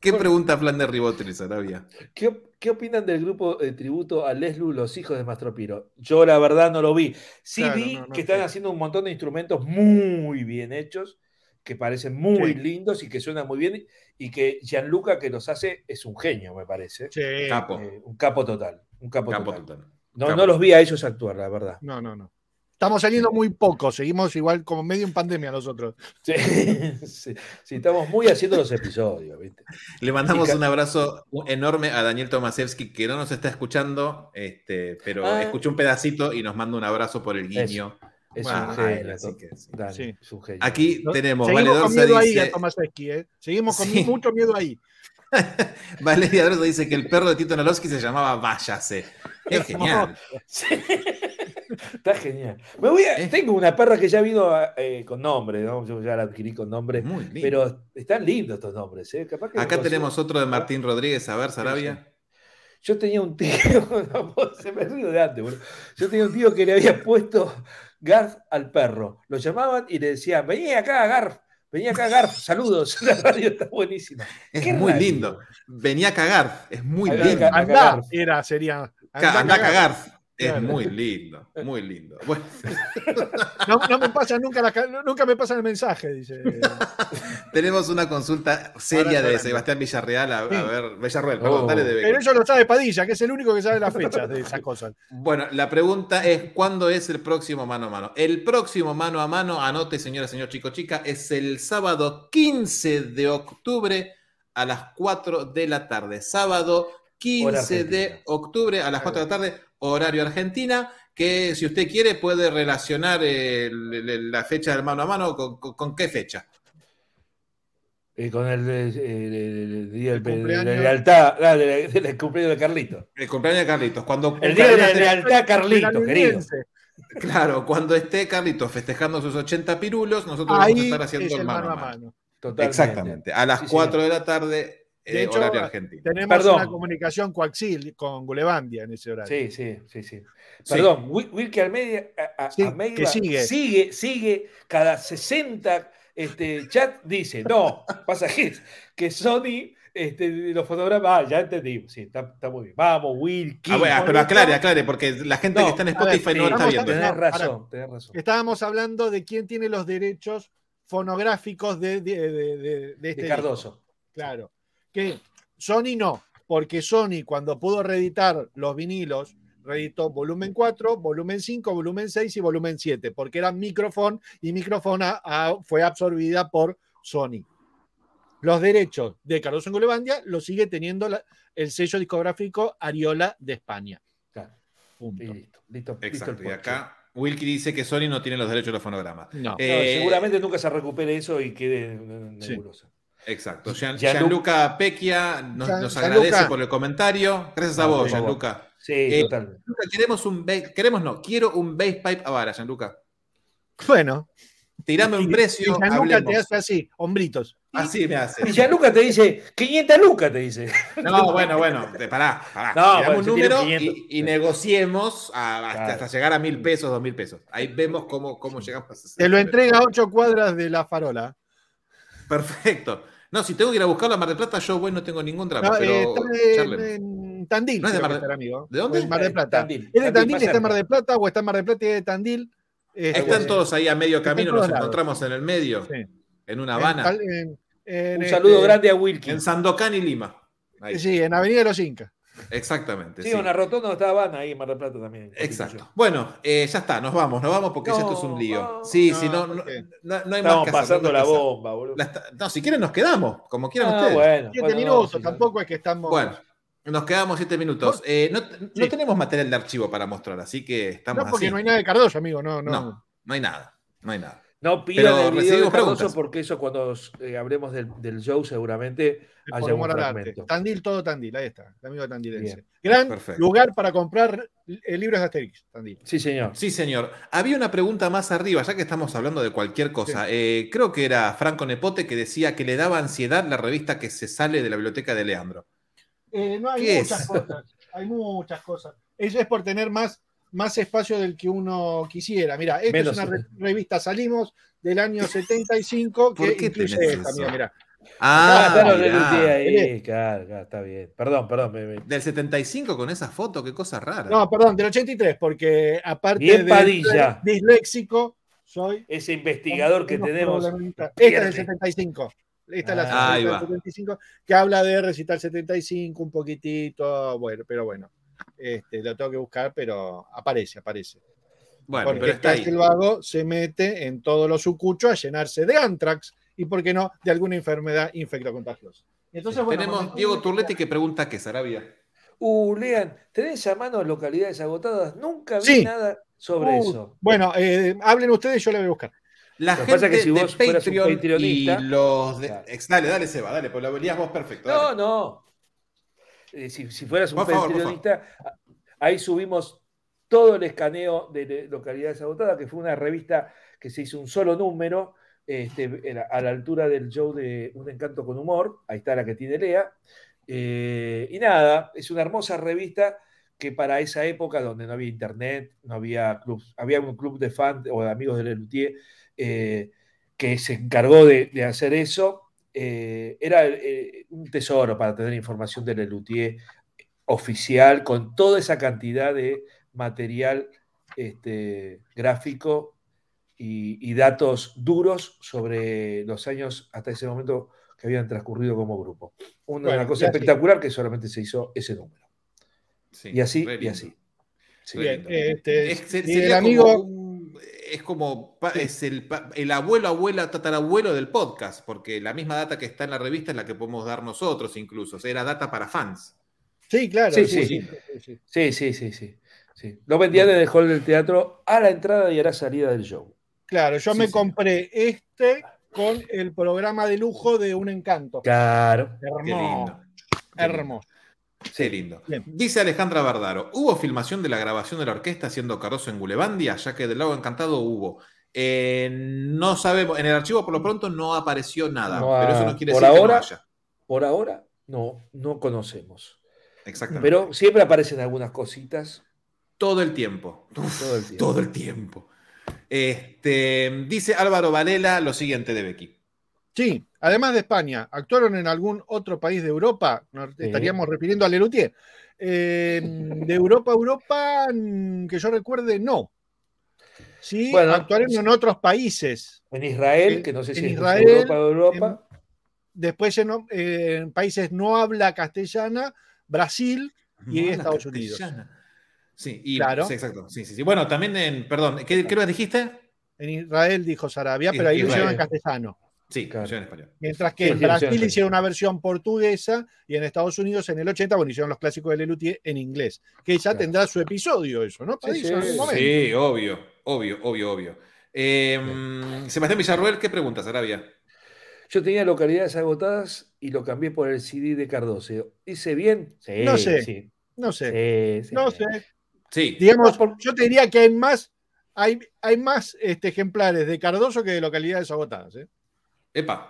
¿Qué pregunta Flan de Ribotril, Sarabia? ¿Qué, qué opinan del grupo de tributo a Leslu, los hijos de Mastropiro? Yo la verdad no lo vi. Sí Claro, vi no, no que están haciendo un montón de instrumentos muy bien hechos, que parecen muy Sí. lindos y que suenan muy bien, y que Gianluca que los hace es un genio, me parece. Sí. Capo. Eh, un capo total. Un capo, total. No, no los vi a ellos actuar, la verdad. No, no, no. Estamos saliendo muy poco, seguimos igual como medio en pandemia nosotros. Sí, sí, sí, estamos muy haciendo los episodios, ¿viste? Le mandamos Y un abrazo enorme a Daniel Tomasevsky, que no nos está escuchando, este, pero Ah. escuchó un pedacito y nos manda un abrazo por el guiño. Es Ah, un genio. así que sí. Dani, Sí. es. Aquí ¿no? tenemos, Seguimos con miedo ahí a Tomasewski, ¿eh? Seguimos con Sí. mucho miedo ahí. Valeria Dorsa dice que el perro de Tito Nalowski se llamaba Váyase. Es genial. Está genial. Me voy a- Es- Tengo una perra que ya vino eh, con nombre, ¿no? Yo ya la adquirí con nombre. Muy lindo. Pero están lindos estos nombres, ¿eh? Capaz que Acá no tenemos otro de Martín Rodríguez. A ver, Sarabia. Yo tenía un tío, no, se me río de antes, boludo. Yo tenía un tío que le había puesto Garf al perro. Lo llamaban y le decían, vení acá, Garf, vení acá, Garf, saludos. La radio está buenísima. Es Qué muy radio. lindo. Venía a cagar. Es muy lindo. Andá, cagar. era, sería. Anda a cagar. Es Claro. muy lindo. Muy lindo. Bueno, No, no me pasa nunca, la ca- nunca me pasan el mensaje, dice. tenemos una consulta seria Ahora, de. Sebastián Villarreal. A, ver, Villarreal, perdón, Oh. dale de Pero eso lo sabe Padilla, que es el único que sabe las fechas de esas cosas. Bueno, la pregunta es: ¿cuándo es el próximo mano a mano? El próximo mano a mano, anote, señora, señor chico, chica, es el sábado 15 de octubre a las 4 de la tarde. Sábado 15 de octubre a las 4 de la tarde, horario Argentina. Que si usted quiere puede relacionar el- el- la fecha del mano a mano con, con- con qué fecha. Eh, con el, día de cumpleaños. la lealtad, ah, de del cumpleaños de Carlito. El cumpleaños de Carlitos. Cuando El día de la lealtad, Carlito, querido. Claro, cuando esté Carlitos festejando sus 80 pirulos, nosotros vamos a estar es haciendo el el mano a mano. Totalmente. Exactamente. A las Sí, 4 señor. de la tarde, De hecho, horario argentino. Tenemos Perdón. una comunicación coaxil con Gulevandia en ese horario. Sí, sí, sí, sí. Sí. Perdón, Wil- Wilke Almeida, a- a- Sí, Almeida que sigue. sigue, sigue, cada 60 este, chat dice, no, pasa que, que Sony, este, los fotogramas, ah, ya entendí, sí, está, está muy bien. Vamos, Wilkie. Ah, bueno, pero aclare, aclare, porque la gente No, que está en a ver, Spotify no sí, está viendo. Tenés No, razón, tenés razón. Estábamos hablando de quién tiene los derechos fonográficos de, de- de- de- de este De Cardoso. disco. Claro. Que Sony no, porque Sony cuando pudo reeditar los vinilos, reeditó volumen 4, volumen 5, volumen 6 y volumen 7, porque era micrófono y micrófono fue absorbida por Sony. Los derechos de Cardoso en Gulevandia los sigue teniendo la- el sello discográfico Ariola de España. Claro. Punto. Y listo, listo, Exacto. Y acá Wilkie dice que Sony no tiene los derechos de los fonogramas. No. No, Eh, seguramente nunca se recupere eso y quede Sí. Exacto. Gian- Gianlu- Gianluca Pecchia nos, Gian- nos Gianluca. agradece por el comentario. Gracias a No, vos. Gianluca. Sí, Eh, totalmente. Gianluca, Queremos un ba- queremos no, quiero un bass pipe a vara, Gianluca. Bueno, Tirame un y precio, Gianluca te hace así, hombritos. Así me hace. Y Gianluca te dice, 500 lucas te dice. No, bueno, bueno, te- pará, pará. No, bueno, un número 500. y, y negociemos a- hasta, Claro. hasta llegar a mil pesos, dos mil pesos. Ahí vemos cómo, cómo llegamos a ese Te lo entrega a ocho cuadras de la farola. Perfecto. No, si tengo que ir a buscarlo a Mar del Plata, yo voy, no tengo ningún drama, No, pero eh, está en, Tandil. No es de Mar que de- estará, amigo. ¿De dónde? En Mar del Plata. Tandil. ¿Es de Tandil, Tandil? ¿Está en Mar del Plata o está en Mar del Plata y es de Tandil? Este, Están todos ahí a medio camino, nos lados. encontramos en el medio, Sí. en una Habana, Tal- en- en, Un este, saludo grande a Wilkie. en Sandokan y Lima. Ahí. Sí, en Avenida de los Incas. Exactamente. Sí, sí. una rotonda donde estaba Habana ahí en Mar del Plata también. Exacto. Bueno, eh, ya está, nos vamos, nos vamos porque No, ya esto es un lío. no, sí, no, sí, no, ¿por no, hay Estamos más hacer, pasando la bomba, boludo. La está- No, si quieren nos quedamos, como quieran Ah, ustedes. bueno, Siete bueno, no, minutos, sí, tampoco es que estamos. Bueno, nos quedamos siete minutos. Eh, no, no Sí. tenemos material de archivo para mostrar, así que estamos no, porque así. no hay nada de Cardoso, amigo. No, no. No, no hay nada, no hay nada. No Pero el video de Cardoso porque eso cuando eh, hablemos del, del show seguramente haya un fragmento. Tandil, todo Tandil, ahí está, el amigo tandilense. Bien. Gran Perfecto. lugar para comprar eh, libros de Asterix, Tandil. Sí, señor. Sí, señor. Había una pregunta más arriba, ya que estamos hablando de cualquier cosa. Eh, creo que era Franco Nepote que decía que le daba ansiedad la revista que se sale de la biblioteca de Leandro. Eh, no hay ¿Qué muchas es? cosas, hay muchas cosas. Eso es por tener más, más espacio del que uno quisiera. Mira, esta Menos. es una re- revista Salimos del año 75 ¿Por que qué incluye tenés esta, eso? mira, mira. Ah, Ah, está lo mirá. del día ahí. Claro, claro, está bien. Perdón, perdón. me- me- Del 75 con esa foto, qué cosa rara. No, perdón, del 83, porque aparte Bien de Padilla. disléxico, soy Ese investigador que tenemos. Esta es del pierde. 75. Esta es Ah, la ahí 70 va. del 75, que habla de recital 75, un poquitito, bueno, pero bueno. Este, lo tengo que buscar, pero aparece, aparece. bueno, porque pero está ahí. Castelvago se mete en todos los sucuchos a llenarse de antrax y, ¿por qué no?, de alguna enfermedad infectocontagiosa. Entonces, bueno, Tenemos Diego Turletti que pregunta qué, Sarabia. Uh, Lean, ¿tenés a mano localidades agotadas? Nunca vi Sí. nada sobre Uh, eso. Bueno, eh, hablen ustedes, yo le voy a buscar. La Lo gente que si de vos Patreon y los de... Claro. Dale, dale, Seba, dale, pues lo verías vos perfecto. No, no. Eh, si, si fueras un Por favor, por periodista, ahí subimos todo el escaneo de localidades agotadas, que fue una revista que se hizo un solo número, este, era a la altura del show de Un Encanto con Humor, ahí está la que tiene Lea. Eh, y nada, es una hermosa revista que para esa época donde no había internet, no había clubs, había un club de fans o de amigos de Lelutier eh, que se encargó de, de hacer eso, eh, era eh, un tesoro para tener información de Lelutier oficial con toda esa cantidad de material este, gráfico y, y datos duros sobre los años hasta ese momento que habían transcurrido como grupo. Una Bueno, cosa así. espectacular que solamente se hizo ese número. Sí, Y así, y así. Sí. Bien, este, Es- sería el como amigo, un- es como es el, el abuelo, abuela, tatarabuelo del podcast, porque la misma data que está en la revista es la que podemos dar nosotros incluso. O sea, era data para fans. sí, claro. Sí, sí, sí. sí, sí, sí. Sí, sí, sí, sí. sí. Lo vendían en el hall del teatro a la entrada y a la salida del show. Claro, yo Sí, me sí. compré este con el programa de lujo de Un Encanto. Claro. Hermoso. Qué lindo. Hermoso. Qué lindo. Bien. Dice Alejandra Bardaro, ¿hubo filmación de la grabación de la orquesta haciendo Caroso en Gulebandia? Ya que del lago encantado hubo. Eh, no sabemos, en el archivo por lo pronto no apareció nada, No pero eso no quiere por decir ahora- que no haya. Por ahora, no, no conocemos. Exactamente. Pero siempre aparecen algunas cositas todo el tiempo. Uf, todo el tiempo. todo el tiempo. Este, dice Álvaro Varela lo siguiente de Becky. Sí, además de España, ¿actuaron en algún otro país de Europa? Nos Sí. estaríamos refiriendo a Lelutier. Eh, de Europa a Europa, mm, que yo recuerde, no. Sí, Bueno, actuaron en otros países. En Israel, En- que no sé si en es Israel, Europa o Europa. Después en, en países no habla castellana, Brasil y No habla Estados Unidos. castellana. Sí, y, Claro. sí, exacto. Sí, sí, sí. Bueno, también en, perdón, ¿qué, qué hora dijiste? En Israel dijo Sarabia, pero ahí lo Israel. hicieron en castellano. Sí, Claro. yo en español. Mientras que Sí, en sí, Brasil sí, sí. hicieron una versión portuguesa y en Estados Unidos en el 80, bueno, hicieron los clásicos de Lelutier en inglés. Que ya Claro. tendrá su episodio eso, ¿no? Sí, Padilla, sí, obvio, obvio, obvio, obvio. Eh, Sebastián Villarroel, ¿qué preguntas, Arabia? Yo tenía localidades agotadas y lo cambié por el CD de Cardoso. ¿Hice bien? Sí, No sé. sí, No sé, sí, sí. no sé. Sí, Digamos, yo te diría que hay más, hay, hay más este, ejemplares de Cardoso que de localidades agotadas. ¿eh? Epa.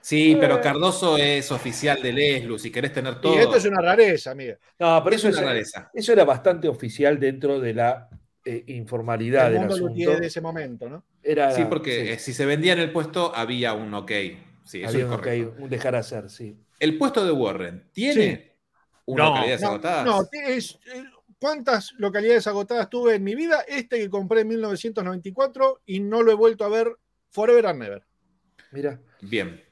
Sí, pero Cardoso es oficial del ESLU, si querés tener todo. Y esto es una rareza, amiga. No, pero es eso, una es- rareza. eso era bastante oficial dentro de la eh, informalidad El del mundo asunto. Luthier de ese momento, ¿no? Era, Sí, porque sí, eh, si se vendía en el puesto había un ok. Sí, eso había es un, correcto. ok, un dejar hacer, sí. El puesto de Warren, ¿tiene una No, localidades no, agotadas? no, es- eh, ¿Cuántas localidades agotadas tuve en mi vida? Este que compré en 1994 y no lo he vuelto a ver forever and never. Mira. Bien.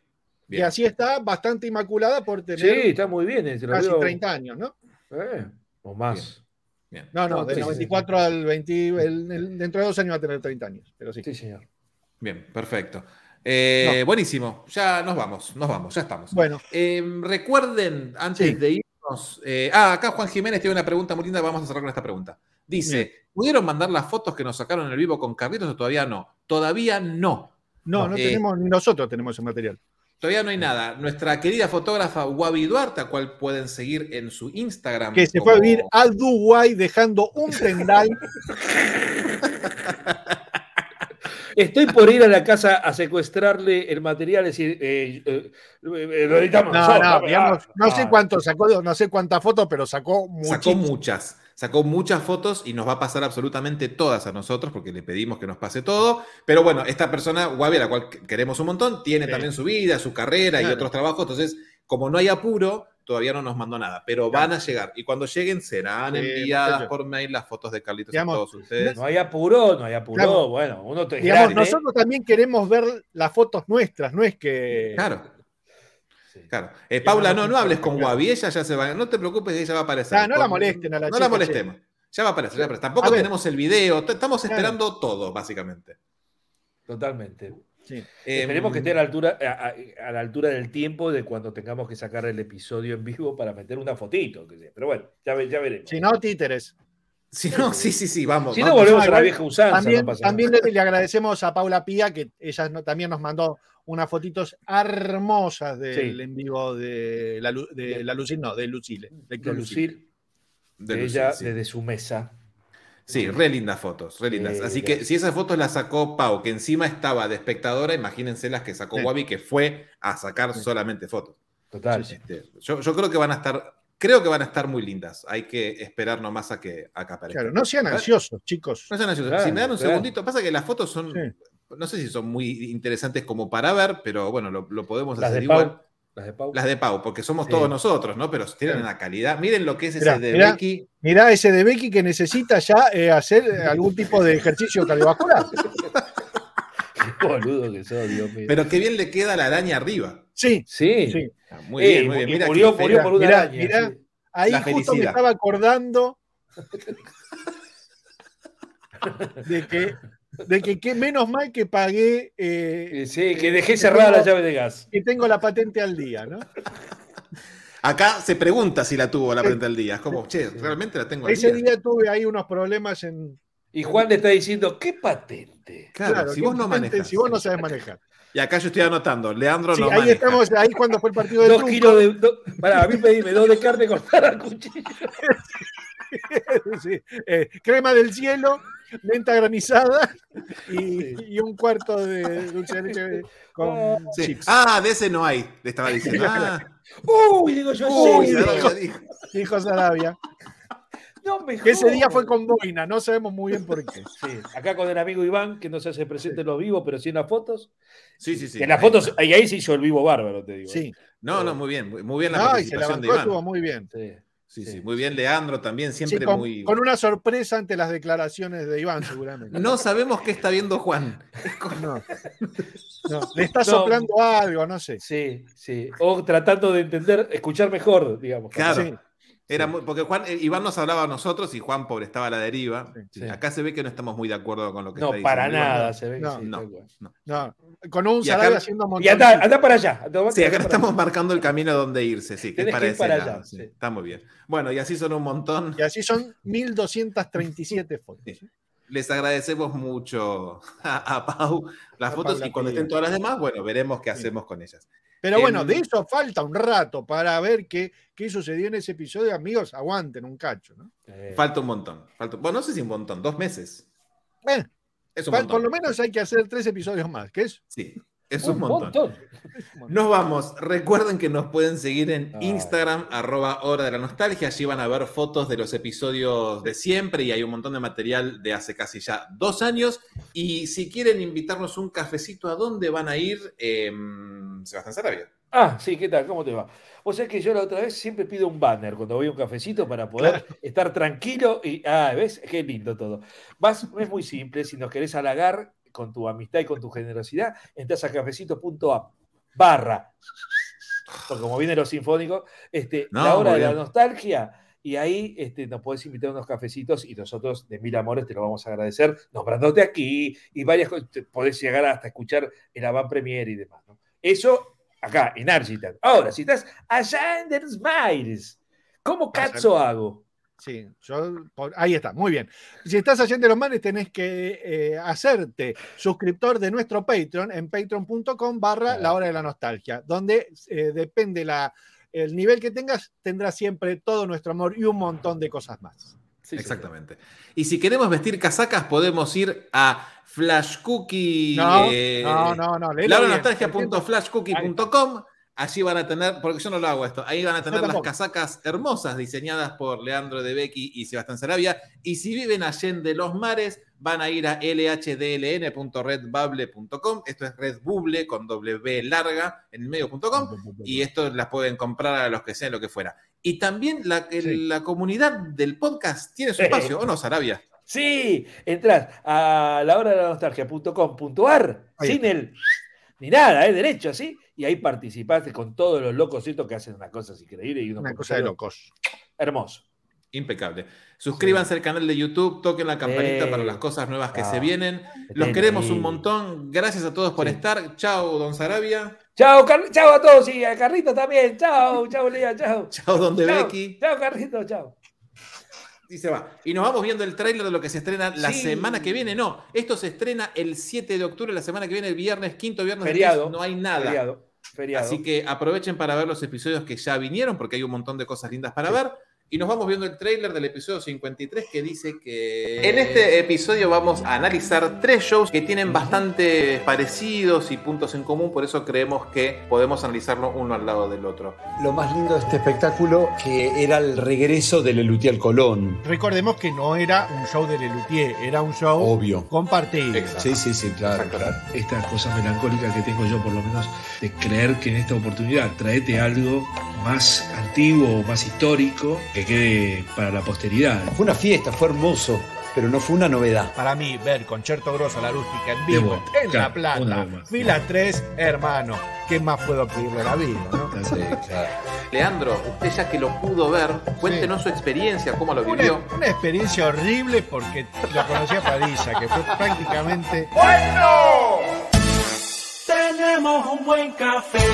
Y bien. así está bastante inmaculada por tener Sí, está muy bien. eh, casi veo- 30 años, ¿no? eh, o más. bien. No, no, No, del sí, sí, 94 al 20, el- el- dentro de dos años va a tener 30 años, pero sí. Sí, señor. Bien, perfecto. Eh, Buenísimo, ya nos vamos, nos vamos, ya estamos. Bueno, Eh, recuerden, antes Sí. de irnos. eh, ah, acá Juan Jiménez tiene una pregunta muy linda. Vamos a cerrar con esta pregunta. Dice. ¿Pudieron mandar las fotos que nos sacaron en el vivo con Carlitos o todavía no? Todavía no. No, no Eh, tenemos, ni nosotros tenemos ese material. Todavía no hay nada. Nuestra querida fotógrafa Wabi Duarte, a cual pueden seguir en su Instagram. Que se como- fue a vivir a Dubái dejando un tendal. Estoy por ir a la casa a secuestrarle el material, es decir, eh, eh, eh, lo editamos No, no, ¿verdad? digamos, no sé Ah, cuánto sacó, no sé cuántas fotos, pero sacó Sacó muchísimas. muchas, sacó muchas fotos y nos va a pasar absolutamente todas a nosotros porque le pedimos que nos pase todo. Pero bueno, esta persona, Wabi, a la cual queremos un montón, tiene Sí. también su vida, su carrera y otros trabajos. Entonces, como no hay apuro, todavía no nos mandó nada. Pero Claro. van a llegar y cuando lleguen serán Sí, enviadas por mail las fotos de Carlitos Digamos, a todos ustedes. No hay apuro, no hay apuro. Claro. Bueno, uno te Digamos, grande. nosotros también queremos ver las fotos nuestras, no es que. Claro, Sí. claro. Eh, Paula, no, no no, hables con. Wabi, ella ya se va. No te preocupes, ella va a aparecer. Ah, no la molesten a la No chica, la molestemos. Ya va a aparecer, ya va a aparecer. Tampoco A ver. tenemos el video, estamos Claro. esperando todo, básicamente. Totalmente. Sí. Esperemos Em, que esté a la, altura, a, la altura del tiempo de cuando tengamos que sacar el episodio en vivo para meter una fotito. Pero bueno, ya, ya veremos. Si no, títeres. Si no, sí, sí, sí, vamos. si no, volvemos a la vieja usanza. También, no pasa también nada. le, le agradecemos a Paula Pía, que ella no- también nos mandó unas fotitos hermosas del Sí. en vivo de la, de la Lucille, no, de Lucille. del de Lucille. Lucil, De de ella sí. desde su mesa. Sí, re lindas fotos, re lindas. Sí, Así que si esas fotos las sacó Pau, que encima estaba de espectadora, imagínense las que sacó Sí. Wabi, que fue a sacar solamente fotos. Total. Este, yo, yo creo que van a estar, creo que van a estar muy lindas. Hay que esperar nomás a que, a que aparezcan. Claro, no sean ansiosos, chicos. No sean ansiosos. Claro, si me dan un claro. segundito, pasa que las fotos son, Sí. No sé si son muy interesantes como para ver, pero bueno, lo, lo podemos Las hacer de igual. Pau. Las de Pau. Las de Pau, porque somos Sí. todos nosotros, ¿no? Pero tienen una calidad. Miren lo que es ese de mirá. Becky. Mirá ese de Becky que necesita ya eh, hacer eh, algún tipo de ejercicio cardiovascular. Qué boludo que sos, Dios mío. Pero qué bien le queda la araña arriba. Sí, sí. sí. Ah, Muy Eh, bien, muy y bien. Mira murió, murió por una Mirá, araña. mirá. sí. Ahí La justo me estaba acordando de que, de que, que menos mal que pagué, eh, Eh, Sí, que dejé cerrada la llave de gas. que tengo la patente al día, ¿no? Acá se pregunta si la tuvo la frente al día. Es como, che, realmente la tengo al Ese día. día tuve ahí unos problemas en. Y Juan le está diciendo, ¿qué patente? Claro, si ¿qué vos no patente? manejas. Si vos no sabes manejar. Y acá yo estoy anotando, Leandro Sí, no ahí maneja. estamos, ahí cuando fue el partido del Dos truco. kilos de. do- Pará, a mí pedime dos de carne cortada a cuchillo. Sí, eh, crema del cielo, menta granizada y, y un cuarto de dulce de leche con Sí. chips. Ah, de ese no hay, le estaba diciendo. Ah, Uy, digo yo, uy, sí. Ya dijo. Dijo Sarabia. No ese día fue con boina, no sabemos muy bien por qué. Sí, acá con el amigo Iván, que no se hace presente en los vivos, pero sí en las fotos. Sí, sí, sí. En las fotos, y ahí se hizo el vivo bárbaro, te digo. Sí. No, no, muy bien, muy- bien la No, y se la participación de bancó, Iván. estuvo muy bien. Sí. Sí, sí, Sí. muy bien, Leandro también, Sí, siempre con, muy. con una sorpresa ante las declaraciones de Iván, seguramente. No sabemos qué está viendo Juan. No. No, Le está No. soplando algo, no sé. Sí, sí. O tratando de entender, escuchar mejor, digamos. Claro. Sí. Era muy- porque Juan, eh, Iván nos hablaba a nosotros y Juan, pobre, estaba a la deriva. Sí, sí. Acá se ve que no estamos muy de acuerdo con lo que No, está diciendo. para Iván. nada se ve. que No, sí, no. cual. No, con un Y acá- haciendo un Y montón. anda, anda para allá. anda- Sí, acá estamos allá. marcando el camino donde irse, sí, que es para que ir ese para lado, allá, sí, sí. Está muy bien. Bueno, y así son un montón. Y así son 1237 fotos. Sí. Les agradecemos mucho a, a Pau las A fotos Paula y cuando estén todas las demás, bueno, veremos qué hacemos con ellas. Pero bueno, Em, de eso falta un rato para ver qué, qué sucedió en ese episodio. Amigos, aguanten un cacho, ¿no? Eh, Falta un montón. Falta, bueno, no sé si un montón, dos meses. Bueno, montón. por lo menos hay que hacer tres episodios más, que es Sí, es un un montón. montón. Nos vamos. Recuerden que nos pueden seguir en Ah. Instagram, arroba hora de la nostalgia. Allí van a ver fotos de los episodios de siempre y hay un montón de material de hace casi ya dos años. Y si quieren invitarnos un cafecito, ¿a dónde van a ir? Em, Sebastián Sarabia. Ah, sí, ¿qué tal? ¿Cómo te va? O sea que yo la otra vez siempre pido un banner cuando voy a un cafecito para poder estar tranquilo y. Ah, ¿ves? Qué lindo todo. Vas, es muy simple, si nos querés halagar con tu amistad y con tu generosidad, entras a cafecito.app barra. Porque como viene lo sinfónico, este, No, la hora de la nostalgia. Y ahí este, nos podés invitar a unos cafecitos y nosotros de mil amores te lo vamos a agradecer nombrándote aquí y varias cosas. Podés llegar hasta escuchar el avant premier y demás. ¿no? Eso acá, en Argitan. Ahora, si estás allá en Der Smiles, ¿cómo cazzo hago? Sí, yo, por- ahí está, muy bien. Si estás haciendo los manes, tenés que eh, hacerte suscriptor de nuestro Patreon en patreon.com barra la hora de la nostalgia, donde eh, depende la, el nivel que tengas, tendrás siempre todo nuestro amor y un montón de cosas más. Sí, Exactamente. Y si queremos vestir casacas, podemos ir a Flash Cookie. No, eh, no, no, no. léelo bien. Allí van a tener, porque yo no lo hago esto, ahí van a tener las casacas hermosas diseñadas por Leandro de Becky y Sebastián Sarabia. Y si viven allende los mares, van a ir a lhdln.redbubble.com. Esto es Redbubble con W larga en el medio.com. Y esto las pueden comprar a los que sean lo que fuera. Y también la, el- Sí. la comunidad del podcast tiene su espacio, ¿o no, Sarabia? Sí, entras a la hora de la nostalgia.com.ar sin el ni nada, es derecho así, y ahí participaste con todos los locos estos que hacen unas cosas increíbles y unos Una cosa de locos. hermosos. Impecable. Suscríbanse al canal de YouTube, toquen la campanita Sí. para las cosas nuevas que Ah, se vienen. Los queremos un montón. Gracias a todos por Sí. estar. Chao, don Sarabia. Chao, chao a todos y a Carrito también. Chao, chao, Lea, chao. Chao, don de Chao, Becky. chao, Carrito, chao. Y se va. Y nos vamos viendo el tráiler de lo que se estrena la Sí. semana que viene. No, esto se estrena el 7 de octubre, la semana que viene, el viernes, quinto viernes Feriado. mes, No hay nada. Feriado. Feriado. Así que aprovechen para ver los episodios que ya vinieron, porque hay un montón de cosas lindas para ver. Y nos vamos viendo el tráiler del episodio 53 que dice que en este episodio vamos a analizar tres shows que tienen bastante parecidos y puntos en común, por eso creemos que podemos analizarlo uno al lado del otro. Lo más lindo de este espectáculo que era el regreso de Lelutier al Colón. Recordemos que no era un show de Lelutier, era un show Obvio. compartido. Exacto. Sí, sí, sí, claro, claro. Esta cosa melancólica que tengo yo por lo menos de creer que en esta oportunidad traete algo más antiguo o más histórico que quede para la posteridad. Fue una fiesta, fue hermoso, pero no fue una novedad. Para mí, ver Concerto Grosso, la rústica en vivo, en claro, La Plata, fila 3, hermano. ¿Qué más puedo pedirle a la vida? no? Sí, claro. Leandro, usted ya que lo pudo ver, cuéntenos su experiencia, cómo lo vivió. una experiencia horrible porque lo conocí a Padilla, que fue prácticamente Tenemos un buen café